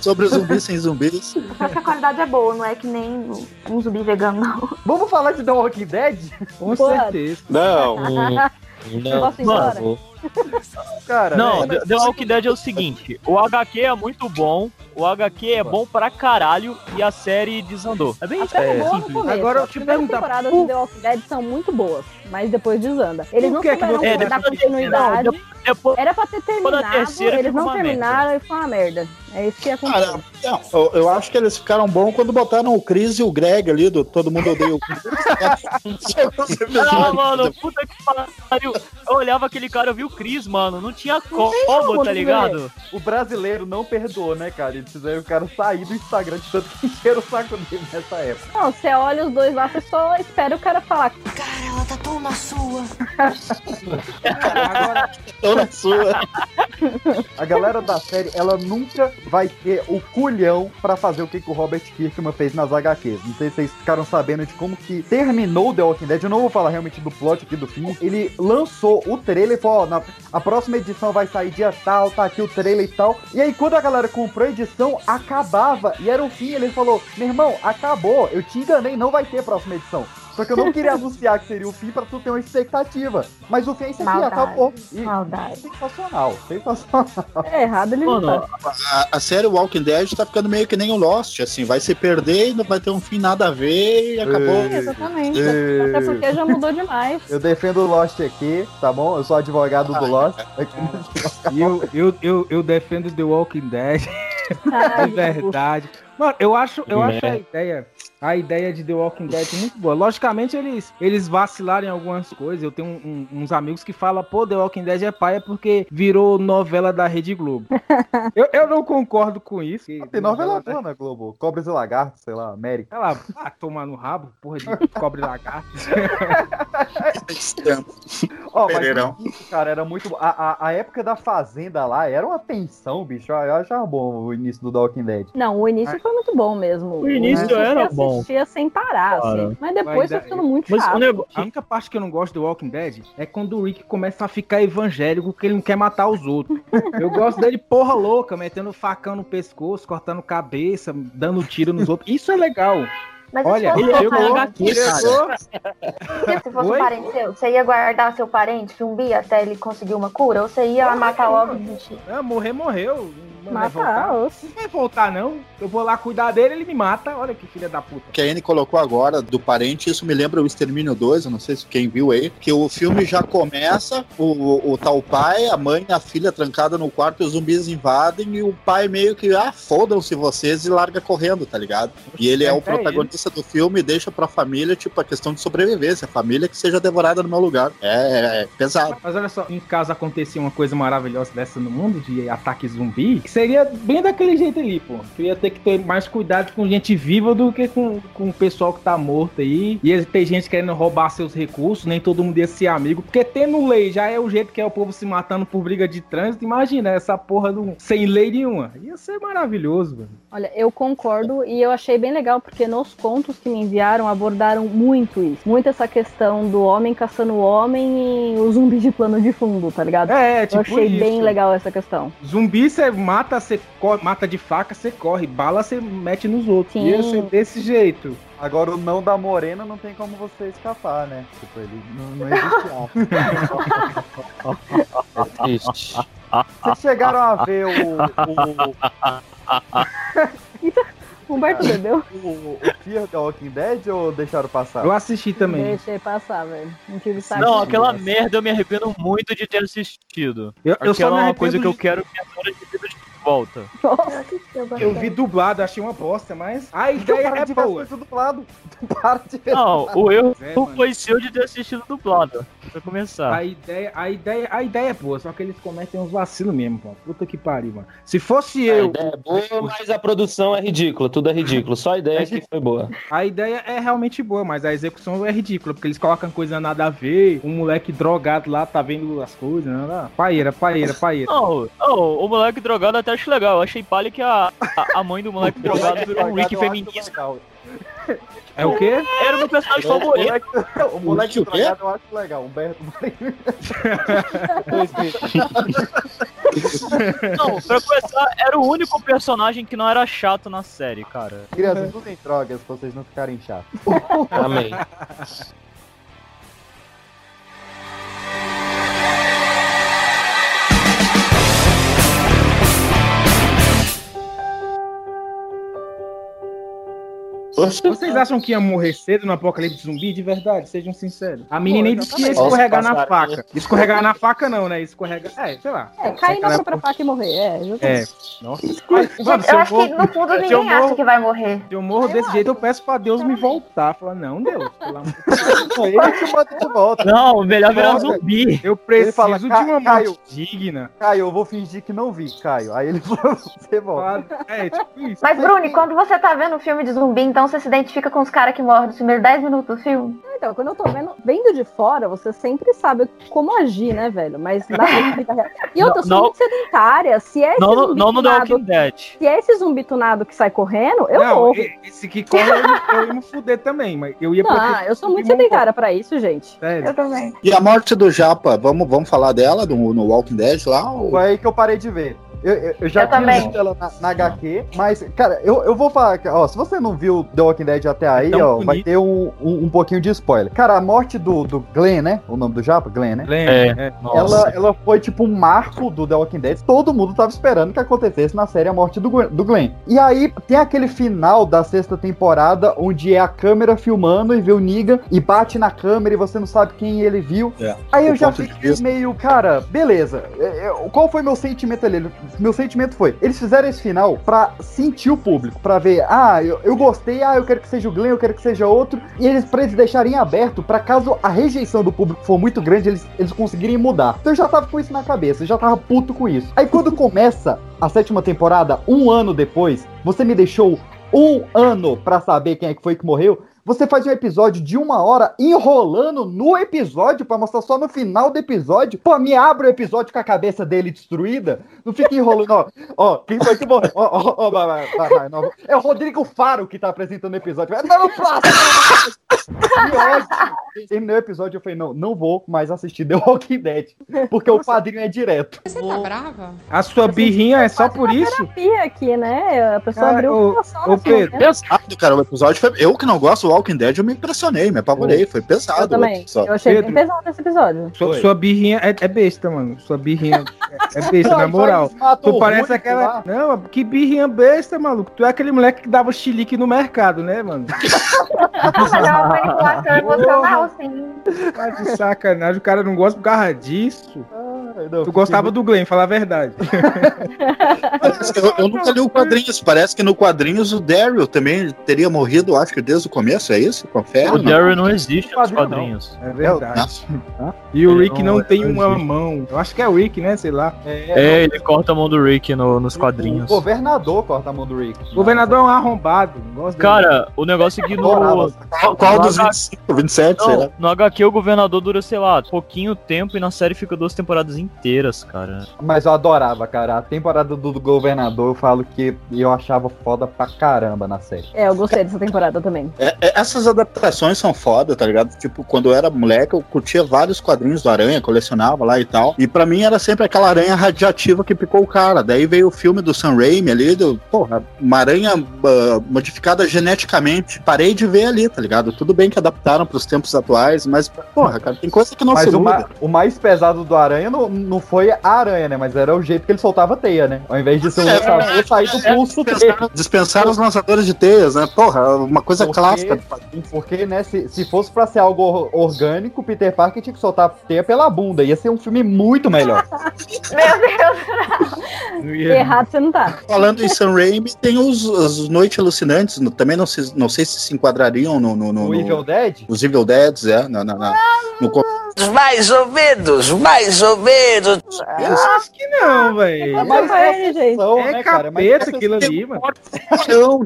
Sobre zumbis sem zumbis. Só que a qualidade é boa, não é que nem um zumbi vegano, não. Vamos falar de The Walking Dead? Com certeza. Não. Posso ir embora? Cara, Não, né? The The Walking Dead é o seguinte: o HQ é muito bom, o HQ é bom pra caralho e a série desandou. É bem isso. Até É, boa no simples. começo. Agora eu As te perguntar, temporadas por- de The Walking Dead são muito boas, mas depois desanda. Eles não souberam É, dar continuidade. não, depois- Era pra ter terminado, terceira eles não terminaram e foi uma merda. É isso que aconteceu. Cara, não, eu, eu acho que eles ficaram bons quando botaram o Chris e o Greg ali, do Todo Mundo Odeia o Chris. Ah, mano, puta que pariu. Eu olhava aquele cara, eu vi o Chris, mano. Não tinha como, como tá ver. ligado? O brasileiro não perdoou, né, cara? Eles fizeram o cara sair do Instagram de tanto que encheram o saco dele nessa época. Não, você olha os dois lá, você só espera o cara falar. Cara, ela tá tão na sua. Tô na sua. A galera da série, ela nunca vai ter o culhão pra fazer o que, que o Robert Kirkman fez nas HQs. Não sei se vocês ficaram sabendo de como que terminou The Walking Dead. Eu não vou falar realmente do plot aqui do fim. Ele lançou o trailer e falou, ó, na, a próxima edição vai sair dia tal, tá aqui o trailer e tal. E aí, quando a galera comprou a edição, acabava. E era o fim. Ele falou, meu irmão, acabou. Eu te enganei, não vai ter próxima edição. Só que eu não queria anunciar que seria o fim pra tu ter uma expectativa. Mas o fim é isso aqui, Maldade. acabou. E Maldade. sensacional, sensacional. É errado ele não Mano, tá. a, a série Walking Dead tá ficando meio que nem o Lost, assim, vai se perder e não vai ter um fim nada a ver e acabou. Sim, exatamente. Ei. Até porque já mudou demais. Eu defendo o Lost aqui, tá bom? Eu sou advogado do Lost. Aqui E eu, eu, eu, eu defendo The Walking Dead. Ai, é verdade. Mano, eu acho, eu acho a Né? ideia, a ideia de The Walking Dead muito boa. Logicamente, eles, eles vacilaram em algumas coisas. Eu tenho um- um- uns amigos que falam, pô, The Walking Dead é paia porque virou novela da Rede Globo. eu, eu não concordo com isso. que Tem novela da- boa na Globo. Cobras e Lagartos, sei lá, América. Ela vai tomar no rabo, porra de cobre lagarto. Ó, mas Pereirão. isso, cara, era muito. A, a, a época da Fazenda lá era uma tensão, bicho. Eu achava bom o início do The Walking Dead. Não, o início foi muito bom mesmo. O início era bom. Assistia sem parar, Cara. assim. Mas depois Mas foi é- ficando muito Mas chato. o negócio. A única parte que eu não gosto do Walking Dead é quando o Rick começa a ficar evangélico, que ele não quer matar os outros. Eu gosto dele porra louca, metendo facão no pescoço, cortando cabeça, dando tiro nos outros. Isso é legal. Mas Olha, se ele fosse chegou parente- aqui, cara. Se fosse Oi? um parente seu, você ia guardar seu parente zumbi até ele conseguir uma cura? Ou você ia matar logo e desistir? É, morrer, morreu. Não vai Matar, voltar. Não vai voltar, não. Eu vou lá cuidar dele, ele me mata. Olha que filha da puta. que a Anne colocou agora do parente, isso me lembra o Extermínio 2, eu não sei se quem viu aí, que o filme já começa, o, o tal pai, a mãe e a filha trancada no quarto, e os zumbis invadem, e o pai meio que, ah, fodam-se vocês, e larga correndo, tá ligado? E ele é, É, o é protagonista do filme e deixa pra família, tipo, a questão de sobrevivência, a família que seja devorada no meu lugar. É, é pesado. Mas olha só, em caso acontecia uma coisa maravilhosa dessa no mundo, de ataque zumbi, seria bem daquele jeito ali, pô. Queria ter que ter mais cuidado com gente viva do que com, com o pessoal que tá morto aí. Ia ter gente querendo roubar seus recursos, nem todo mundo ia ser amigo. Porque tendo lei já é o jeito que é o povo se matando por briga de trânsito. Imagina essa porra do, sem lei nenhuma. Ia ser maravilhoso, velho. Olha, eu concordo e eu achei bem legal porque nos contos que me enviaram abordaram muito isso. Muito essa questão do homem caçando o homem e o zumbi de plano de fundo, tá ligado? É, tipo eu achei isso. bem legal essa questão. Zumbi você mata, você corre, mata de faca, você corre. Bala você mete nos outros. Sim. Ser desse jeito. Agora o não da morena não tem como você escapar, né? Tipo, ele não, não existe ar. Triste. Vocês chegaram a ver o. Humberto bebeu? O, o, o Fear the Walking Dead ou deixaram passar? Eu assisti também. Deixei passar, velho. Não tive saco. Não, aquela merda eu me arrependo muito de ter assistido. Eu, eu só é uma coisa que eu de- quero minha hora de vida volta. Que Eu vi dublado, achei uma bosta, mas a ideia para é de boa. coisas dublado. Para de ver Não, dublado. o erro É, foi seu de ter assistido dublado. Pra começar. A ideia, a, ideia, a ideia é boa, só que eles cometem uns vacilos mesmo, pô. Puta que pariu, mano. Se fosse A eu. ideia é boa, mas a produção é ridícula, tudo é ridículo. Só a ideia que foi boa. A ideia é realmente boa, mas a execução é ridícula, porque eles colocam coisa nada a ver. Um moleque drogado lá tá vendo as coisas, né? Paeira, paeira, paeira. Não, não, o moleque drogado até acho legal. Eu achei palha que a, a, a mãe do moleque drogado virou um Rick feminista. É o quê? Era o meu personagem favorito. O moleque o quê? drogado eu acho legal, Humberto Marinho. Não, pra começar, era o único personagem que não era chato na série, cara. Crianças, não tem drogas pra vocês não ficarem chatos. Amém. Vocês acham que ia morrer cedo no apocalipse zumbi? De verdade, sejam sinceros. A menina nem disse que ia escorregar na faca. Escorregar na faca não, né? Escorrega. É, sei lá. É, cair na própria faca e morrer. É, É. Nossa. Gente, eu acho que no fundo eu ninguém acha morro- que vai morrer. Se eu morro desse jeito, eu peço pra Deus me voltar. Falar, não, Deus, pelo amor Foi ele que manda de volta. Não, melhor virar Volta. zumbi. Eu Ele preciso fala, de "Ca- uma Caio, morte digna. Caio, eu vou fingir que não vi, Caio. Aí ele falou, você volta. É, tipo isso. Mas, Bruni, quando você tá vendo um filme de zumbi, então você se identifica com os caras que morrem nos primeiros 10 minutos do filme? Então, quando eu tô vendo, vendo de fora, você sempre sabe como agir, né, velho? Mas na vida real. E outra, eu sou Não- muito sedentária. Se é esse Não, zumbi não The tunado- Walking Dead. Se é esse zumbi tunado que sai correndo, eu não, morro. esse que corre eu, ia- eu ia me fuder também, mas eu ia Não, proteger eu sou muito sedentária pra isso, gente. Sério. Eu também. E a morte do Japa, vamos, vamos falar dela no, no Walking Dead lá? Ou... Foi aí que eu parei de ver. Eu, eu- eu já Eu tinha também. visto ela na, na HQ, mas, cara, eu, eu vou falar, que, ó, se você não viu The Walking Dead até aí, tão ó, bonito. vai ter um, um, um pouquinho de spoiler. Cara, a morte do, do Glenn, né? O nome do Japa? Glenn, né? Glenn, É. é. Ela, ela foi tipo um marco do The Walking Dead. Todo mundo tava esperando que acontecesse na série a morte do, do Glenn. E aí tem aquele final da sexta temporada onde é a câmera filmando e vê o Negan e bate na câmera e você não sabe quem ele viu. É, Aí eu do já fiquei meio, cara, beleza. É, é, Qual foi meu sentimento ali? Meu sentimento foi, eles fizeram esse final pra sentir o público, pra ver, ah, eu, eu gostei, ah, eu quero que seja o Glenn, eu quero que seja outro, e eles pra eles deixarem aberto pra caso a rejeição do público for muito grande, eles, eles conseguirem mudar. Então eu já tava com isso na cabeça, eu já tava puto com isso. Aí quando começa a sétima temporada, um ano depois, você me deixou um ano pra saber quem é que foi que morreu. Você faz um episódio de uma hora enrolando no episódio pra mostrar só no final do episódio. Pô, me abre o episódio com a cabeça dele destruída. Não fica enrolando, ó. Ó, quem foi que morreu? Ó, ó, ó, vai, vai, vai, vai, não. É o Rodrigo Faro que tá apresentando o episódio. Vai, Não, no próximo! Que ódio. Terminei o episódio, eu falei, não, não vou mais assistir The Walking Dead. Porque o padrinho é direto. Você tá brava? A sua birrinha é só por isso? Terapia aqui, né? A pessoa Cara, abriu o ô, nesse Pedro. Pesado, cara, o episódio foi. Eu que não gosto Walking Dead, eu me impressionei, me apavorei. Foi pesado. Eu também. episódio. Eu achei Pedro. bem pesado esse episódio. Sua, sua birrinha é, é besta, mano. Sua birrinha é, é besta, na moral. Tu parece aquela. lá. Não, que birrinha besta, maluco. Tu é aquele moleque que dava chilique no mercado, né, mano? É uma manipulação emocional, sim. Tá de sacanagem, o cara não gosta por causa disso. Ai, não, Tu gostava do Glenn, fala a verdade. Eu, eu nunca li o quadrinhos. Parece que no quadrinhos o Daryl também teria morrido, acho que desde o começo, é isso? Confere? O Daryl não existe nos Quadrinho não. quadrinhos. É verdade. Nossa. E o Ele Rick não- não tem não uma mão. Eu acho que é o Rick, né? Sei lá. É, ele corta a mão do Rick no- nos O quadrinhos. governador corta a mão do Rick. O governador é um arrombado. não. Cara, o negócio é que no. Qual, qual No dos H- 25, 27, sei lá. não, no HQ o governador dura, sei lá, pouquinho tempo e na série fica duas temporadas inteiras, cara. Mas eu adorava, cara. A temporada do, do governador, eu falo que eu achava foda pra caramba na série. É, eu gostei dessa temporada também. É, é, essas adaptações são foda, tá ligado? Tipo, quando eu era moleque, eu curtia vários quadrinhos do Aranha, colecionava lá e tal. E pra mim era sempre aquela aranha radiativa que picou o cara. Daí veio o filme do Sam Raimi ali, do, porra, uma aranha ah, modificada geneticamente. Parei de ver ali, tá ligado? Tudo bem que adaptaram pros tempos atuais, mas, porra, cara, tem coisa que não Mas se o, ma- o mais pesado do Aranha não, não foi a aranha, né? Mas era o jeito que ele soltava a teia, né? Ao invés de ser um É, lançador, sair do pulso dele. Dispensaram, dispensaram os lançadores de teias, né? Porra, uma coisa Porque- clássica. Porque, né, se, se fosse pra ser algo or- orgânico, Peter Parker tinha que soltar a teia pela bunda. Ia ser um filme muito melhor. Meu Deus! Errado você não tá. Falando em Sam Raimi, tem os, os Noites Alucinantes, no- também não, se, não sei se se enquadrariam no... no, no O no- Evil Dead? Os Evil Deads, é. Na, na, na- no, Mais ou menos, mais ou menos. Acho que não, velho. É É né, cara? É capeta aquilo possessão. ali, mano.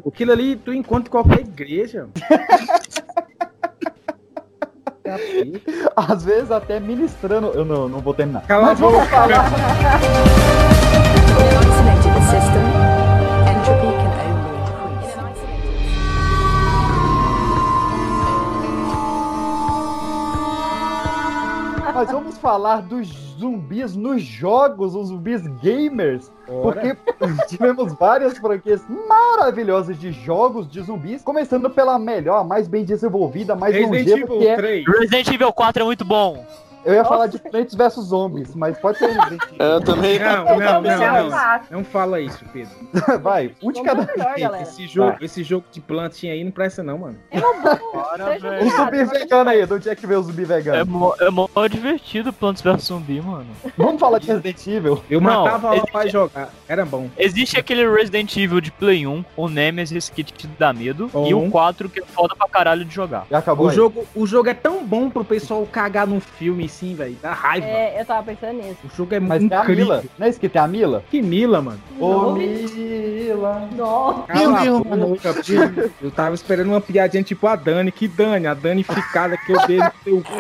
Aquilo ali tu encontra em qualquer igreja. Às vezes até ministrando. Eu não, não vou terminar. Cala a Mas boca. falar. Mas vamos falar dos zumbis nos jogos, os zumbis gamers. Ora. Porque tivemos várias franquias maravilhosas de jogos de zumbis, começando pela melhor, mais bem desenvolvida, mais Resident longeva, Evil que é... 3. Resident Evil 4 é muito bom. Eu ia falar de Plants vs Zombies, mas pode ser Resident Evil. Eu também. Não, não, não, é não. fácil. Não fala isso, Pedro. Vai, um de cada Esse jogo, esse jogo de plantinha aí não presta não, mano. Um zumbi vegano aí, de onde é que vê o zumbi É vegano? mó, é mó divertido Plants vs Zumbi, mano. Vamos falar de Resident Evil? Eu Não, matava existe- pra jogar. Era bom. Existe aquele Resident Evil de Play 1, o Nemesis que te dá medo, e Um. o 4 que é foda pra caralho de jogar. Já acabou O aí. jogo, o jogo é tão bom pro pessoal cagar num filme assim, velho. Dá raiva. É, eu tava pensando nisso. O jogo é Mas tem a incrível. Mila. Não é isso que tem a Mila? Que Mila, mano. Ô, Mila. Nossa. Cala a boca, Pedro. Eu tava esperando uma piadinha tipo a Dani. Que Dani? A Dani ficada que eu dei no teu cu.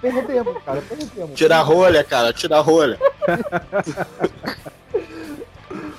Perdemos, cara, perdemos. Tira a rolha, cara, tira a rolha.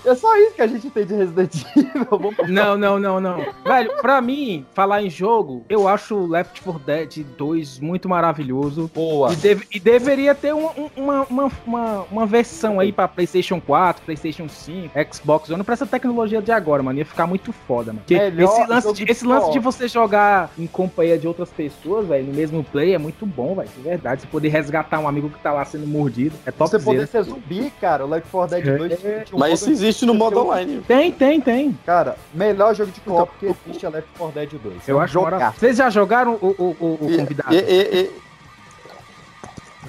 É só isso que a gente tem de Resident Evil. Vamos Não, não, não, não. Velho, pra mim, falar em jogo, eu acho o Left 4 Dead 2 muito maravilhoso. Boa. E, deve- e deveria ter um- um- uma, uma, uma, uma versão aí pra PlayStation 4, PlayStation 5, Xbox One, pra essa tecnologia de agora, mano. Ia ficar muito foda, mano. Esse lance, de, esse lance de você jogar em companhia de outras pessoas, velho, no mesmo play, é muito bom, velho. De verdade. Você poder resgatar um amigo que tá lá sendo mordido. É top Você poder ser zumbi, cara, o Left 4 Dead 2 tinha um Mas isso existe no modo online. Tem, tem, tem. Cara, melhor jogo de co-op que existe é Left 4 Dead 2. Eu acho jogar. Vocês já jogaram o, o, o, o convidado? e- e- e-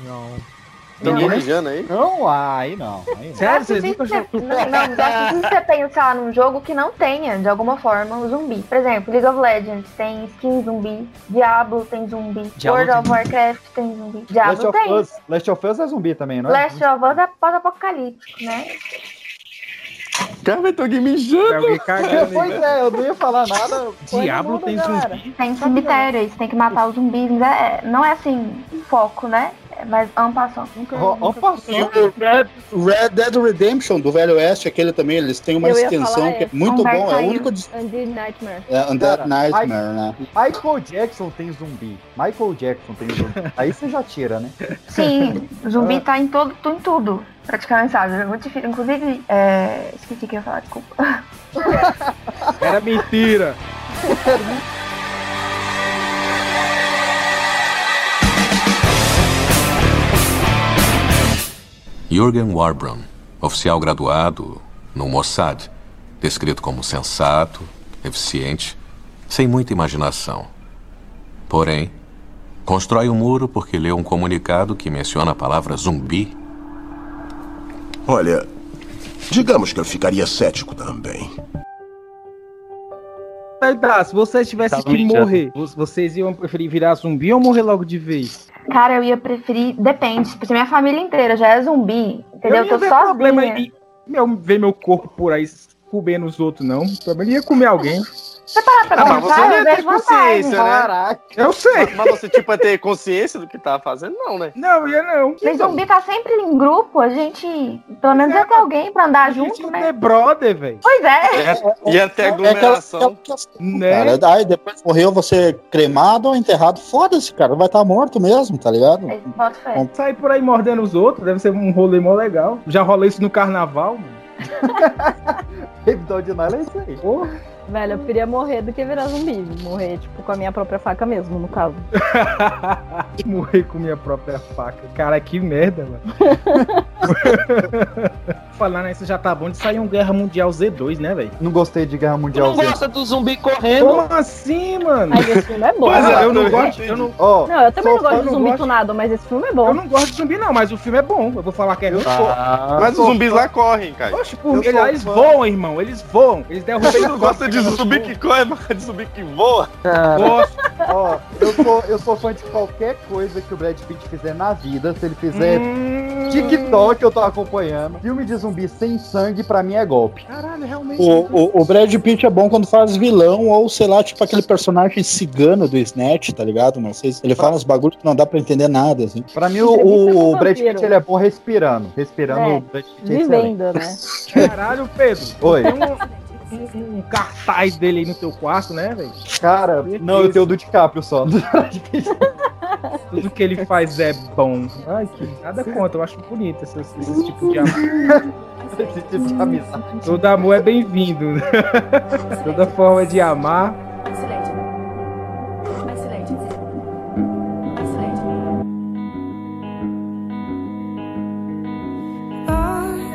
Não. Ninguém Não, mijando aí? Não, aí não. Aí não. Sério, É vocês nunca você- jogaram? Não, não, é difícil você pensar num jogo que não tenha, de alguma forma, um zumbi. Por exemplo, League of Legends tem skin zumbi, Diablo tem zumbi, Diablo World of Warcraft tem zumbi, Last Diablo of, tem. Us, Last of Us é zumbi também, não é? Last of Us é pós-apocalíptico, né? Cara, vai ter alguém mijando. Alguém cagando, Pois é, eu não ia falar nada. Diablo tem zumbi. Tem cemitério, aí você tem que matar os zumbis. É, não é assim, foco, né? É. Ó, ó, passou. E o Red, Red Dead Redemption do Velho Oeste, aquele também, eles têm uma extensão que é muito bom. É o único. dis- Undead Nightmare. É, Undead Cara, Nightmare, né? Michael Jackson tem zumbi. Michael Jackson tem zumbi. Aí você já tira, né? Sim, zumbi tá em, todo, em tudo, praticamente, sabe? É muito difícil. Inclusive, é... esqueci o que eu ia falar, desculpa. Era mentira. Jürgen Warbrun, oficial graduado no Mossad, descrito como sensato, eficiente, sem muita imaginação. Porém, constrói um muro porque leu um comunicado que menciona a palavra zumbi. Olha, digamos que eu ficaria cético também. Tá, se vocês tivessem Tava que morrer, vo- vocês iam preferir virar zumbi ou morrer logo de vez? Cara, eu ia preferir. Depende. Se minha família inteira já é zumbi, entendeu? Eu Eu tô ver problema sozinha. em meu, ver meu corpo por aí comendo os outros, não. Também ia comer alguém. Você parar pra Ah, mas você pensar, não ia ter vantagem. consciência, né? Caraca. Eu sei. Mas você, tipo, ia ter consciência do que tá fazendo? Não, né? Não, ia não. Mas zumbi tá sempre em grupo, a gente. Pelo menos ia ter alguém pra andar junto, né? É brother, velho. Pois é. Ia, ia ter É aquela- aglomeração. Né? Cara, aí depois morreu você cremado ou enterrado, foda-se, cara, vai estar morto mesmo, tá ligado? É. Sair por aí mordendo os outros deve ser um rolê mó legal. Já rolei isso no carnaval, mano. David Ordinal é isso aí. Velho, eu preferia morrer do que virar zumbi. Morrer, tipo, com a minha própria faca mesmo, no caso. Morrer com minha própria faca. Cara, que merda, mano. Falar nisso já tá bom de sair um Guerra Mundial Z2, né, velho? Não gostei de Guerra Tu Mundial não Z. gosta do zumbi correndo? Como assim, mano? Mas esse filme é bom. Pois é, eu não gosto. Eu não, Ó, Não, eu também não gosto de não zumbi gosto. tunado, mas esse filme é bom. eu não gosto de zumbi, não, mas o filme é bom. Eu vou falar que é ruim. Ah, Mas os zumbis lá correm, cara. Oxe, por, eles fã. voam, irmão. Eles voam. Eles derrubam. Você não gosta de zumbi que corre, mas de zumbi que voa? Gosto. Ó, eu sou, eu sou fã de qualquer coisa que o Brad Pitt fizer na vida. Se ele fizer Hum. TikTok, eu tô acompanhando. Filme de zumbi sem sangue, pra mim é golpe. Caralho, realmente. O, o, o Brad Pitt é bom quando faz vilão ou, sei lá, tipo aquele personagem cigano do Snatch, tá ligado? Não sei se ele fala uns bagulhos que não dá pra entender nada, assim. Pra mim, o, Entrevista com o Brad. Pitt ele é bom respirando. Respirando, É, o Brad Pitt é excelente. Vivendo, né? Caralho, Pedro. Oi. Um, um, um cartaz dele aí no teu quarto, né, velho? Cara, não, eu tenho o do DiCaprio só. Tudo que ele faz é bom. Ai, que nada contra, eu acho bonito esse, esse tipo de amor. Esse tipo de amizade. Todo amor é bem-vindo. Toda forma de amar.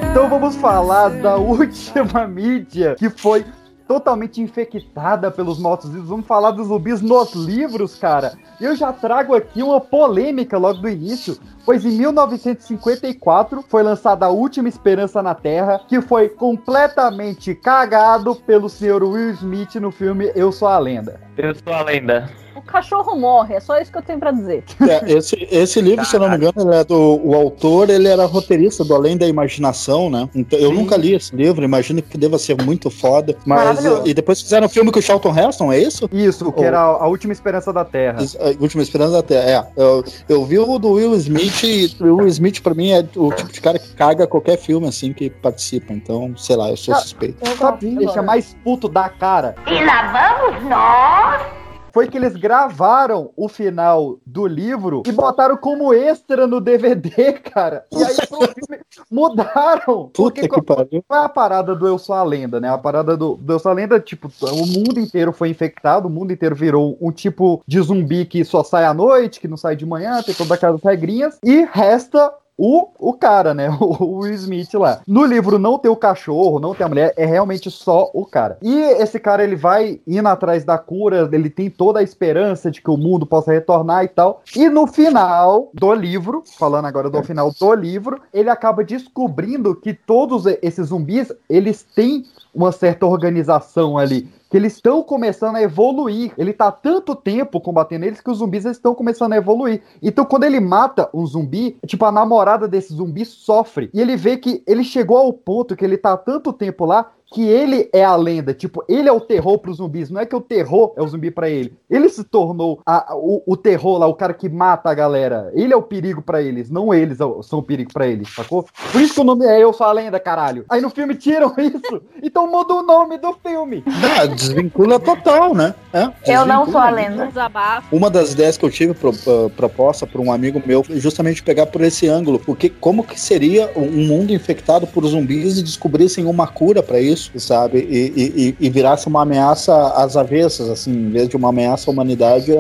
Então vamos falar da última mídia que foi totalmente infectada pelos mortos-vivos. Vamos falar dos zumbis nos livros, cara. Eu já trago aqui uma polêmica logo do início, pois em 1954 foi lançada A Última Esperança na Terra, que foi completamente cagado pelo senhor Will Smith no filme Eu Sou a Lenda. Eu sou a lenda. O cachorro morre, é só isso que eu tenho pra dizer. É, esse, esse livro, se eu não me engano, ele é do, o autor, ele era roteirista do Além da Imaginação, né? Então, eu nunca li esse livro, imagino que deva ser muito foda. Mas, e depois fizeram um filme com o Charlton Heston, é isso? Isso, que Oh. era A Última Esperança da Terra. A Última Esperança da Terra, é. Eu, eu vi o do Will Smith, o Will Smith pra mim é o tipo de cara que caga qualquer filme assim que participa. Então, sei lá, eu sou suspeito. O que me deixa mais puto da cara? E lá vamos nós! Foi que eles gravaram o final do livro e botaram como extra no DVD, cara. E aí filme mudaram. Puta que qual, pariu. qual é a parada do Eu Sou a Lenda, né? A parada do, do Eu Sou a Lenda, tipo, o mundo inteiro foi infectado, o mundo inteiro virou um tipo de zumbi que só sai à noite, que não sai de manhã, tem todas aquelas regrinhas, e resta o, o cara, né? O, Will Smith lá. No livro não tem o cachorro, não tem a mulher, é realmente só o cara. E esse cara, ele vai indo atrás da cura, ele tem toda a esperança de que o mundo possa retornar e tal. E no final do livro, falando agora do final do livro, ele acaba descobrindo que todos esses zumbis, eles têm uma certa organização ali que eles estão começando a evoluir. Ele tá tanto tempo combatendo eles que os zumbis estão começando a evoluir. Então, quando ele mata um zumbi, tipo, a namorada desse zumbi sofre. E ele vê que ele chegou ao ponto que ele tá tanto tempo lá que ele é a lenda, tipo, ele é o terror pros zumbis, não é que o terror é o zumbi pra ele. Ele se tornou a- o, o terror lá, o cara que mata a galera. Ele é o perigo pra eles, não eles são o perigo pra eles, sacou? Por isso que o nome é Eu Sou a Lenda, caralho. Aí no filme tiram isso, então muda o nome do filme. Ah, desvincula total, né? É, Eu não sou a lenda. Desabafo. Uma das ideias que eu tive pro- uh, proposta por um amigo meu foi justamente pegar por esse ângulo, porque como que seria um mundo infectado por zumbis e descobrissem uma cura pra isso, sabe? E, e- e- virasse uma ameaça às avessas, assim, em vez de uma ameaça à humanidade,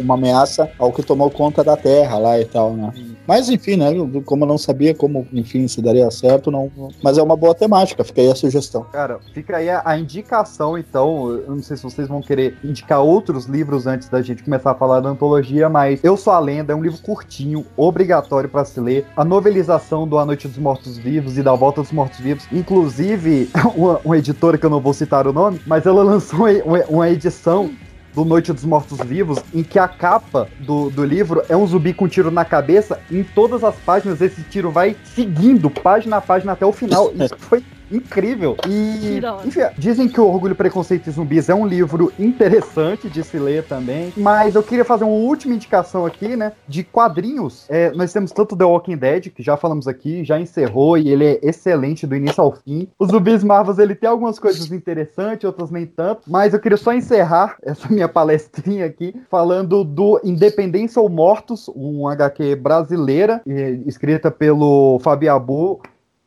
uma ameaça ao que tomou conta da Terra lá e tal, né? Mas enfim, né? Como eu não sabia como, enfim, se daria certo, não. Mas é uma boa temática, fica aí a sugestão. Cara, fica aí a, a indicação, então. Eu não sei se vocês vão querer indicar outros livros antes da gente começar a falar da antologia, mas Eu Sou a Lenda é um livro curtinho, obrigatório pra se ler. A novelização do A Noite dos Mortos Vivos e da Volta dos Mortos Vivos. Inclusive, uma, uma editora que eu não vou citar o nome, mas ela lançou uma, edição do Noite dos Mortos Vivos, em que a capa do, do livro é um zumbi com um tiro na cabeça. Em todas as páginas, esse tiro vai seguindo, página a página, até o final. Isso foi incrível. E, enfim, dizem que o Orgulho, Preconceito e Zumbis é um livro interessante de se ler também. Mas eu queria fazer uma última indicação aqui, né? De quadrinhos. É, nós temos tanto The Walking Dead, que já falamos aqui, já encerrou e ele é excelente do início ao fim. Os Zumbis Marvels, ele tem algumas coisas interessantes, outras nem tanto. Mas eu queria só encerrar essa minha palestrinha aqui falando do Independência ou Mortos, um HQ brasileira, escrita pelo Fabiabu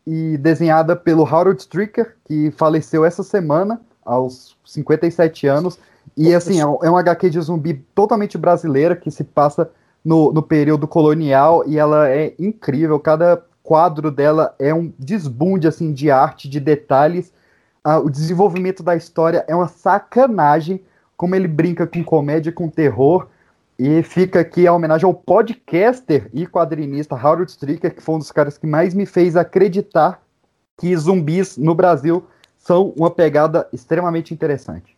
e desenhada pelo Harold Stricker, que faleceu essa semana, aos 57 anos. E assim, é um, é HQ de zumbi totalmente brasileira, que se passa no, no período colonial, e ela é incrível. Cada quadro dela é um desbunde assim, de arte, de detalhes. Ah, o desenvolvimento da história é uma sacanagem, como ele brinca com comédia, com terror. E fica aqui a homenagem ao podcaster e quadrinista Harold Stricker, que foi um dos caras que mais me fez acreditar que zumbis no Brasil são uma pegada extremamente interessante.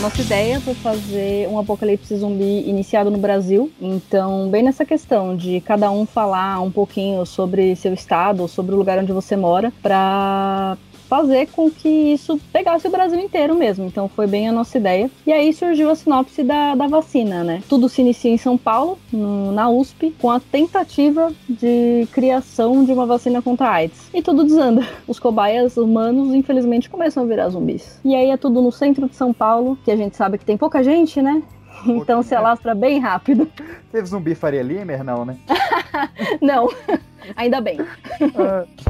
A nossa ideia foi fazer um apocalipse zumbi iniciado no Brasil. Então, bem nessa questão de cada um falar um pouquinho sobre seu estado, sobre o lugar onde você mora, para fazer com que isso pegasse o Brasil inteiro mesmo. Então foi bem a nossa ideia. E aí surgiu a sinopse da, da vacina, né? Tudo se inicia em São Paulo, no, na USP, com a tentativa de criação de uma vacina contra a AIDS. E tudo desanda. Os cobaias humanos, infelizmente, começam a virar zumbis. E aí é tudo no centro de São Paulo, que a gente sabe que tem pouca gente, né? Então se alastra bem rápido. Teve zumbi Faria Limer, não, né? Não. Ainda bem.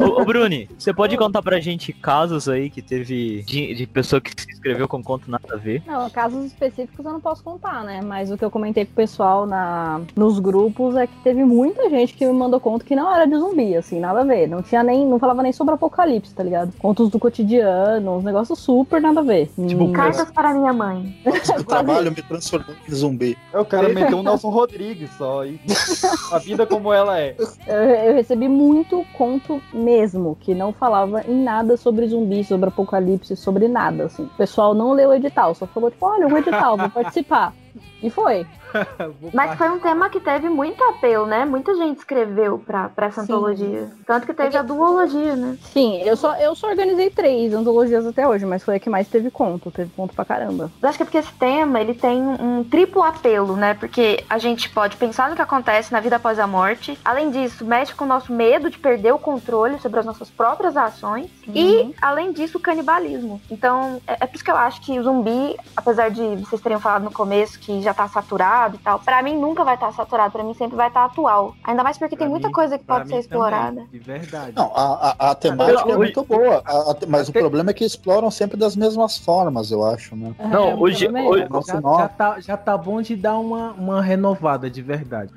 Ô, ô Bruni, você pode contar pra gente casos aí que teve de, de pessoa que se inscreveu com conto nada a ver? Não, casos específicos eu não posso contar, né? Mas o que eu comentei com o pessoal na, nos grupos é que teve muita gente que me mandou conto que não era de zumbi, assim, nada a ver. Não tinha nem, não falava nem sobre apocalipse, tá ligado? Contos do cotidiano, uns negócios super nada a ver. Tipo, Hum, cartas para minha mãe. O trabalho me transformou em zumbi. É o cara meteu um Nelson Rodrigues só. E a vida como ela é. Eu, eu recebi muito conto mesmo, que não falava em nada sobre zumbi, sobre apocalipse, sobre nada, assim. O pessoal não leu o edital, só falou, tipo, olha, um edital, vou participar. E foi. Mas foi um tema que teve muito apelo, né? Muita gente escreveu pra, pra essa Sim. antologia. Tanto que teve a duologia, né? Sim, eu só, eu só organizei três antologias até hoje, mas foi a que mais teve conto, teve conto pra caramba. Eu acho que é porque esse tema ele tem um triplo apelo, né? Porque a gente pode pensar no que acontece na vida após a morte. Além disso, mexe com o nosso medo de perder o controle sobre as nossas próprias ações. E, além disso, o canibalismo. Então, é, é por isso que eu acho que o zumbi, apesar de vocês terem falado no começo que já tá saturado e tal, pra mim nunca vai estar saturado. Pra mim sempre vai estar atual. Ainda mais porque tem muita coisa que pode ser explorada. De verdade. Não, a, a, a temática Não, é muito boa, a- a- mas o problema é que exploram sempre das mesmas formas, eu acho, né? Não, hoje- hoje- Nossa, já, já tá, já tá bom de dar uma, uma renovada de verdade.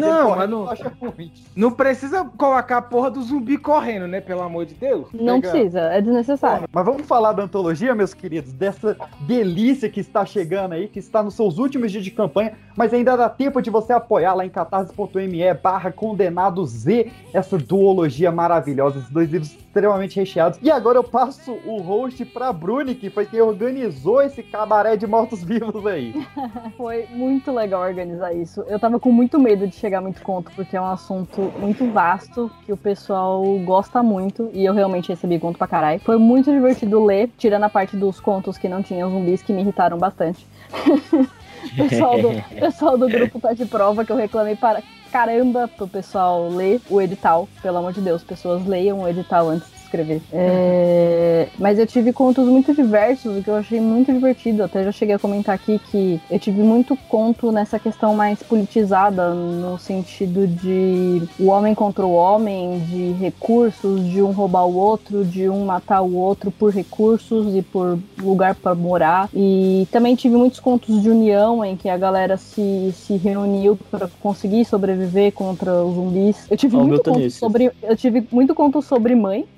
Não, mas não, precisa colocar a porra do zumbi correndo, né? Pelo amor de Deus. Não Pega- precisa, é desnecessário. Mas vamos falar da antologia, meus queridos, dessa delícia que está chegando aí, que está nos seus últimos dias de campanha, mas ainda dá tempo de você apoiar lá em catarse.me barra condenado Z, essa duologia maravilhosa, esses dois livros extremamente recheados. E agora eu passo o host pra Bruni, que foi quem organizou esse cabaré de mortos-vivos aí. Foi muito legal organizar isso. Eu tava com muito medo de chegar muito conto, porque é um assunto muito vasto, que o pessoal gosta muito, e eu realmente recebi conto pra caralho. Foi muito divertido ler, tirando a parte dos contos que não tinham zumbis, que me irritaram bastante. pessoal do, pessoal do grupo tá de prova que eu reclamei para caramba pro pessoal ler o edital. Pelo amor de Deus, pessoas leiam o edital antes escrever. É, Mas eu tive contos muito diversos, o que eu achei muito divertido. Até já cheguei a comentar aqui que eu tive muito conto nessa questão mais politizada, no sentido de o homem contra o homem, de recursos, de um roubar o outro, de um matar o outro por recursos e por lugar para morar. E também tive muitos contos de união em que a galera se, se reuniu para conseguir sobreviver contra os zumbis. Eu tive Ó, o muito tá conto sobre eu tive muito conto sobre mãe.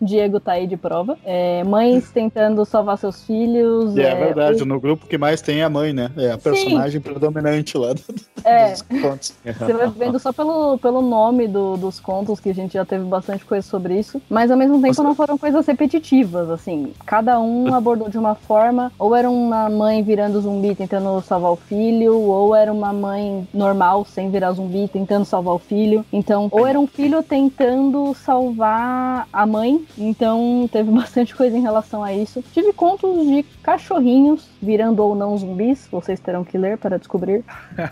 Diego tá aí de prova. É, mães tentando salvar seus filhos. E é, verdade, o- no grupo que mais tem é a mãe, né? É a personagem predominante lá do- É. dos contos. Você vai vendo só pelo, pelo nome do- dos contos, que a gente já teve bastante coisa sobre isso. Mas ao mesmo tempo não foram coisas repetitivas, assim. Cada um abordou de uma forma. Ou era uma mãe virando zumbi tentando salvar o filho, ou era uma mãe normal, sem virar zumbi, tentando salvar o filho. Então, ou era um filho tentando salvar a mãe. Então, teve bastante coisa em relação a isso. Tive contos de cachorrinhos virando ou não zumbis, vocês terão que ler para descobrir.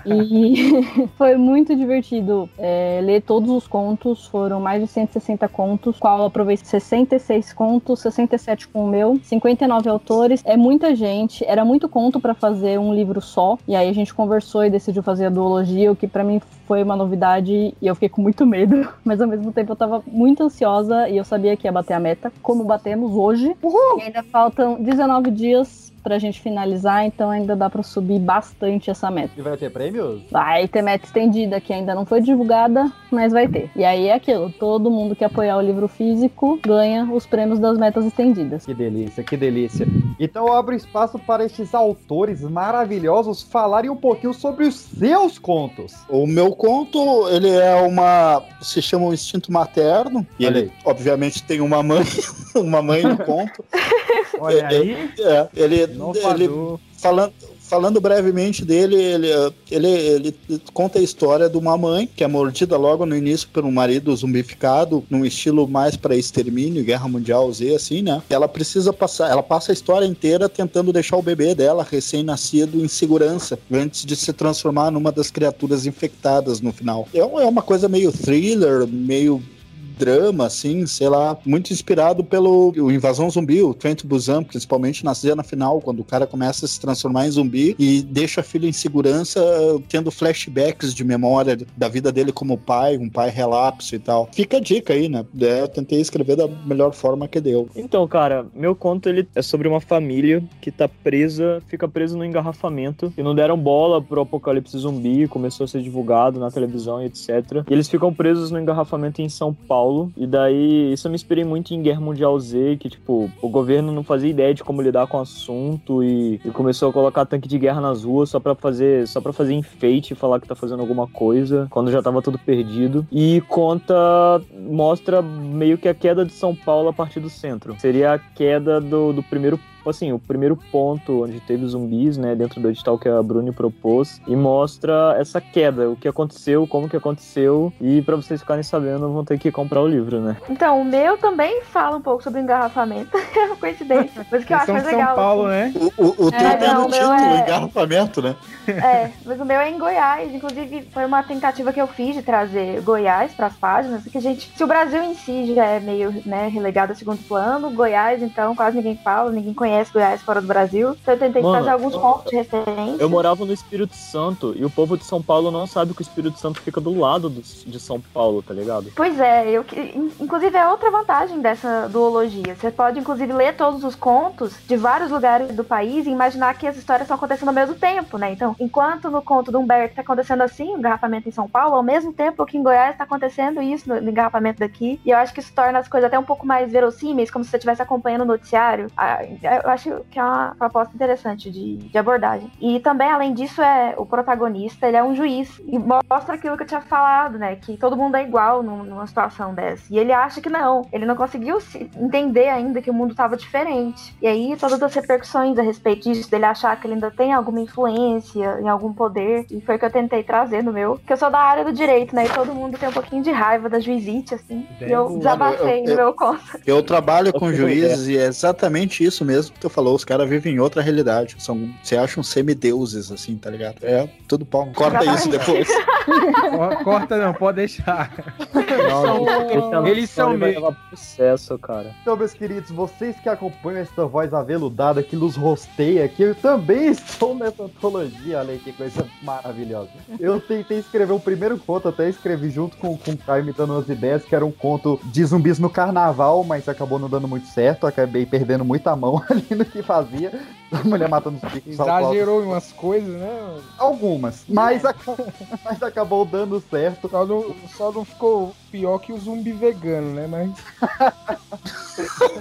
E foi muito divertido é, ler todos os contos, foram mais de 160 contos, qual eu aprovei 66 contos, 67 com o meu, 59 autores, é muita gente, era muito conto pra fazer um livro só, e aí a gente conversou e decidiu fazer a duologia, o que pra mim foi uma novidade e eu fiquei com muito medo, mas ao mesmo tempo eu tava muito ansiosa e eu sabia que ia bater a meta, como batemos hoje. E ainda faltam 19 dias pra gente finalizar, então ainda dá pra subir bastante essa meta. E vai ter prêmios? Vai ter meta estendida que ainda não foi divulgada, mas vai ter. E aí é aquilo, todo mundo que apoiar o livro físico ganha os prêmios das metas estendidas. Que delícia, que delícia. Então eu abro espaço para estes autores maravilhosos falarem um pouquinho sobre os seus contos. O meu conto, ele é uma. se chama o instinto materno. E Olha ele, obviamente, tem uma mãe, uma mãe no conto. Olha É, aí. É, ele, ele falando, falando brevemente dele, ele, ele, ele conta a história de uma mãe que é mordida logo no início por um marido zumbificado, num estilo mais para extermínio, guerra mundial Z, assim, né? Ela precisa passar, ela passa a história inteira tentando deixar o bebê dela, recém-nascido, em segurança, antes de se transformar numa das criaturas infectadas no final. É é uma coisa meio thriller, meio drama, assim, sei lá, muito inspirado pelo o Invasão Zumbi, o Trent Busan, principalmente na cena final, quando o cara começa a se transformar em zumbi e deixa a filha em segurança, tendo flashbacks de memória da vida dele como pai, um pai relapso e tal. Fica a dica aí, né? É, eu tentei escrever da melhor forma que deu. Então, cara, meu conto ele é sobre uma família que tá presa, fica presa no engarrafamento e não deram bola pro apocalipse zumbi, começou a ser divulgado na televisão e etc. E eles ficam presos no engarrafamento em São Paulo e daí isso eu me inspirei muito em Guerra Mundial Z, que tipo, o governo não fazia ideia de como lidar com o assunto e, e começou a colocar tanque de guerra nas ruas só para fazer, só para fazer enfeite e falar que tá fazendo alguma coisa, quando já tava tudo perdido. E conta mostra meio que a queda de São Paulo a partir do centro. Seria a queda do, do primeiro assim, o primeiro ponto onde teve zumbis, né, dentro do edital que a Bruni propôs, e mostra essa queda, o que aconteceu, como que aconteceu, e para vocês ficarem sabendo, vão ter que comprar o livro, né? Então, o meu também fala um pouco sobre engarrafamento. é uma coincidência. Mas o que eu acho São mais São legal. Paulo, assim, né? O, o, o É, teu tem não, no título, é- engarrafamento, né? É, mas o meu é em Goiás. Inclusive, foi uma tentativa que eu fiz de trazer Goiás para as páginas. Que a gente, se o Brasil em si já é meio né, relegado a segundo plano, Goiás, então, quase ninguém fala, ninguém conhece Goiás fora do Brasil. Então, eu tentei Mano, fazer alguns eu- pontos de referência. Eu morava no Espírito Santo e o povo de São Paulo não sabe que o Espírito Santo fica do lado do- de São Paulo, tá ligado? Pois é, eu, inclusive é outra vantagem dessa duologia. Você pode, inclusive, ler todos os contos de vários lugares do país e imaginar que as histórias estão acontecendo ao mesmo tempo, né? Então, enquanto no conto do Humberto tá acontecendo assim, o engarrafamento em São Paulo, ao mesmo tempo que em Goiás tá acontecendo isso no, no engarrafamento daqui. E eu acho que isso torna as coisas até um pouco mais verossímeis, como se você estivesse acompanhando o noticiário. Eu acho que é uma proposta interessante de, de abordagem. E também, além disso, é o protagonista, ele é um juiz. E mostra aquilo que eu tinha falado, né? Que todo mundo é igual num- numa situação dessa. E ele acha que não. Ele não conseguiu se entender ainda que o mundo estava diferente. E aí, todas as repercussões a respeito disso, dele achar que ele ainda tem alguma influência, em algum poder. E foi o que eu tentei trazer no meu. Porque eu sou da área do direito, né? E todo mundo tem um pouquinho de raiva da juizite, assim. E eu desabafei eu- no eu- meu conto. Eu trabalho com juízes e é exatamente isso mesmo que tu falou. Os caras vivem em outra realidade. São, você acha uns semideuses, assim, tá ligado? É, tudo pau. Corta isso depois. Co- Corta não, pode deixar. Não, Eles são processo, cara. Então, meus queridos, vocês que acompanham essa voz aveludada que nos rosteia aqui, eu também estou nessa antologia. Olha aí que coisa maravilhosa. Eu tentei escrever o primeiro conto, até escrevi junto com, com o Caio me dando umas ideias, que era um conto de zumbis no carnaval, mas acabou não dando muito certo. Acabei perdendo muita mão ali que fazia. A mulher matando os bicos. Exagerou em umas coisas, né? Algumas, mas, aca- mas acabou dando certo. Só não, só não ficou pior que o zumbi vegano, né? Mas.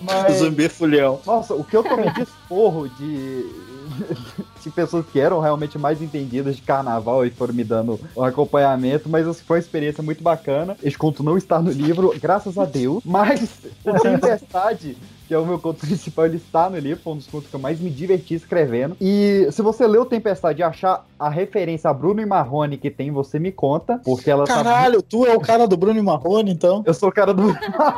Mas- Zumbi fulhão. Nossa, o que eu tomei de esporro de, de pessoas que eram realmente mais entendidas de carnaval e foram me dando um acompanhamento, mas assim, foi uma experiência muito bacana. Esse conto não está no livro, graças a Deus, mas o Tempestade, que é o meu conto principal, ele está no livro, foi um dos contos que eu mais me diverti escrevendo. E se você leu Tempestade e achar a referência a Bruno e Marrone que tem, você me conta, porque ela tá Caralho, tu é o cara do Bruno e Marrone, então? Eu sou o cara do. Ah,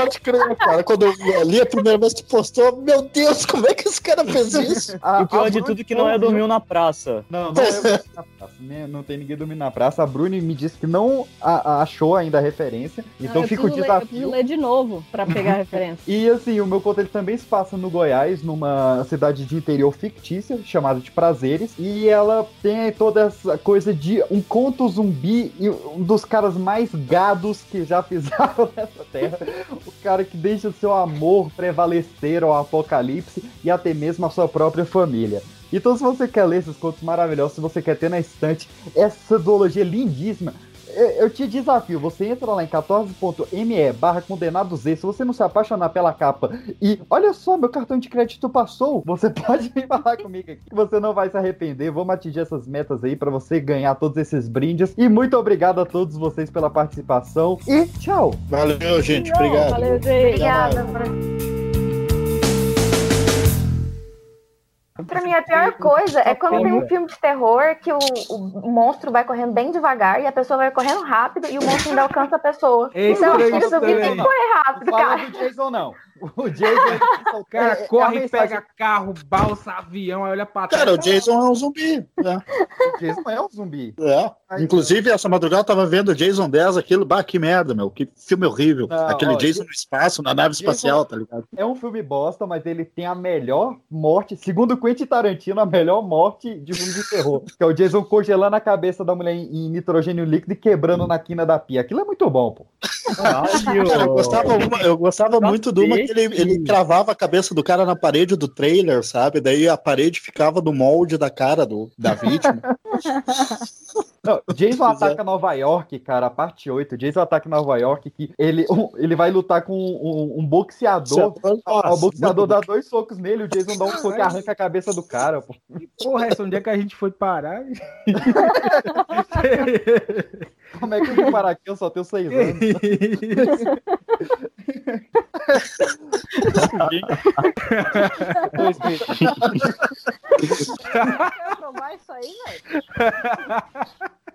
pode crer, cara. Quando eu li a primeira vez que tu postou, meu Deus, como é que esse cara fez isso? E o pior de tudo é que não é dormiu na praça. Não, não é dormir na praça. Não tem ninguém dormindo na praça. A Bruni me disse que não a- a- achou ainda a referência. Então Ah, eu fica o ler- eu desafio. ler de novo pra pegar a referência. E assim, o meu conto ele também se passa no Goiás, numa cidade de interior fictícia, chamada de Prazeres. E ela tem toda essa coisa de um conto zumbi e um dos caras mais gados que já pisaram nessa terra. O cara que deixa o seu amor prevalecer ao apocalipse e até mesmo a sua própria família. Então, se você quer ler esses contos maravilhosos, se você quer ter na estante essa duologia lindíssima, eu eu te desafio, você entra lá em 14.me barra condenado Z, se você não se apaixonar pela capa e olha só, meu cartão de crédito passou, você pode vir falar comigo aqui, que você não vai se arrepender, vamos atingir essas metas aí pra você ganhar todos esses brindes e muito obrigado a todos vocês pela participação e tchau! Valeu, gente, obrigado. Valeu, gente. Obrigada. Pra mim, a pior coisa é quando tem um filme de terror que o, o monstro vai correndo bem devagar e a pessoa vai correndo rápido e o monstro ainda alcança a pessoa. Esse então, trem esse zumbi tem que correr rápido, Fala cara. do Jason não, o Jason... O cara é- é corre, mensagem- pega carro, balsa, avião, aí olha pra trás. Cara, o Jason é um zumbi. né? O Jason é um zumbi. É. Inclusive, essa madrugada eu tava vendo o Jason 10, aquilo, bah, que merda, meu. Que filme horrível. Não, Aquele ó, Jason no espaço, na nave Jason- espacial, tá ligado? É um filme bosta, mas ele tem a melhor morte, segundo Quentin Tarantino, a melhor morte de filme de terror. Que é o Jason congelando a cabeça da mulher em, em nitrogênio líquido e quebrando na quina da pia. Aquilo é muito bom, pô. Eu gostava, uma- eu gostava muito de uma que ele, ele cravava a cabeça do cara na parede do trailer, sabe? Daí a parede ficava no molde da cara do, da vítima. Não, Jason ataca Nova York, cara, a parte 8. Jason ataca Nova York, que ele, um- ele vai lutar com um, um boxeador. Nossa, o boxeador dá dois socos nele, o Jason dá um soco e arranca a cabeça do cara, pô. Porra, essa onde é que a gente foi parar? Como é que eu vim parar aqui? Eu só tenho seis anos. Dois meses. Quer provar isso aí, velho?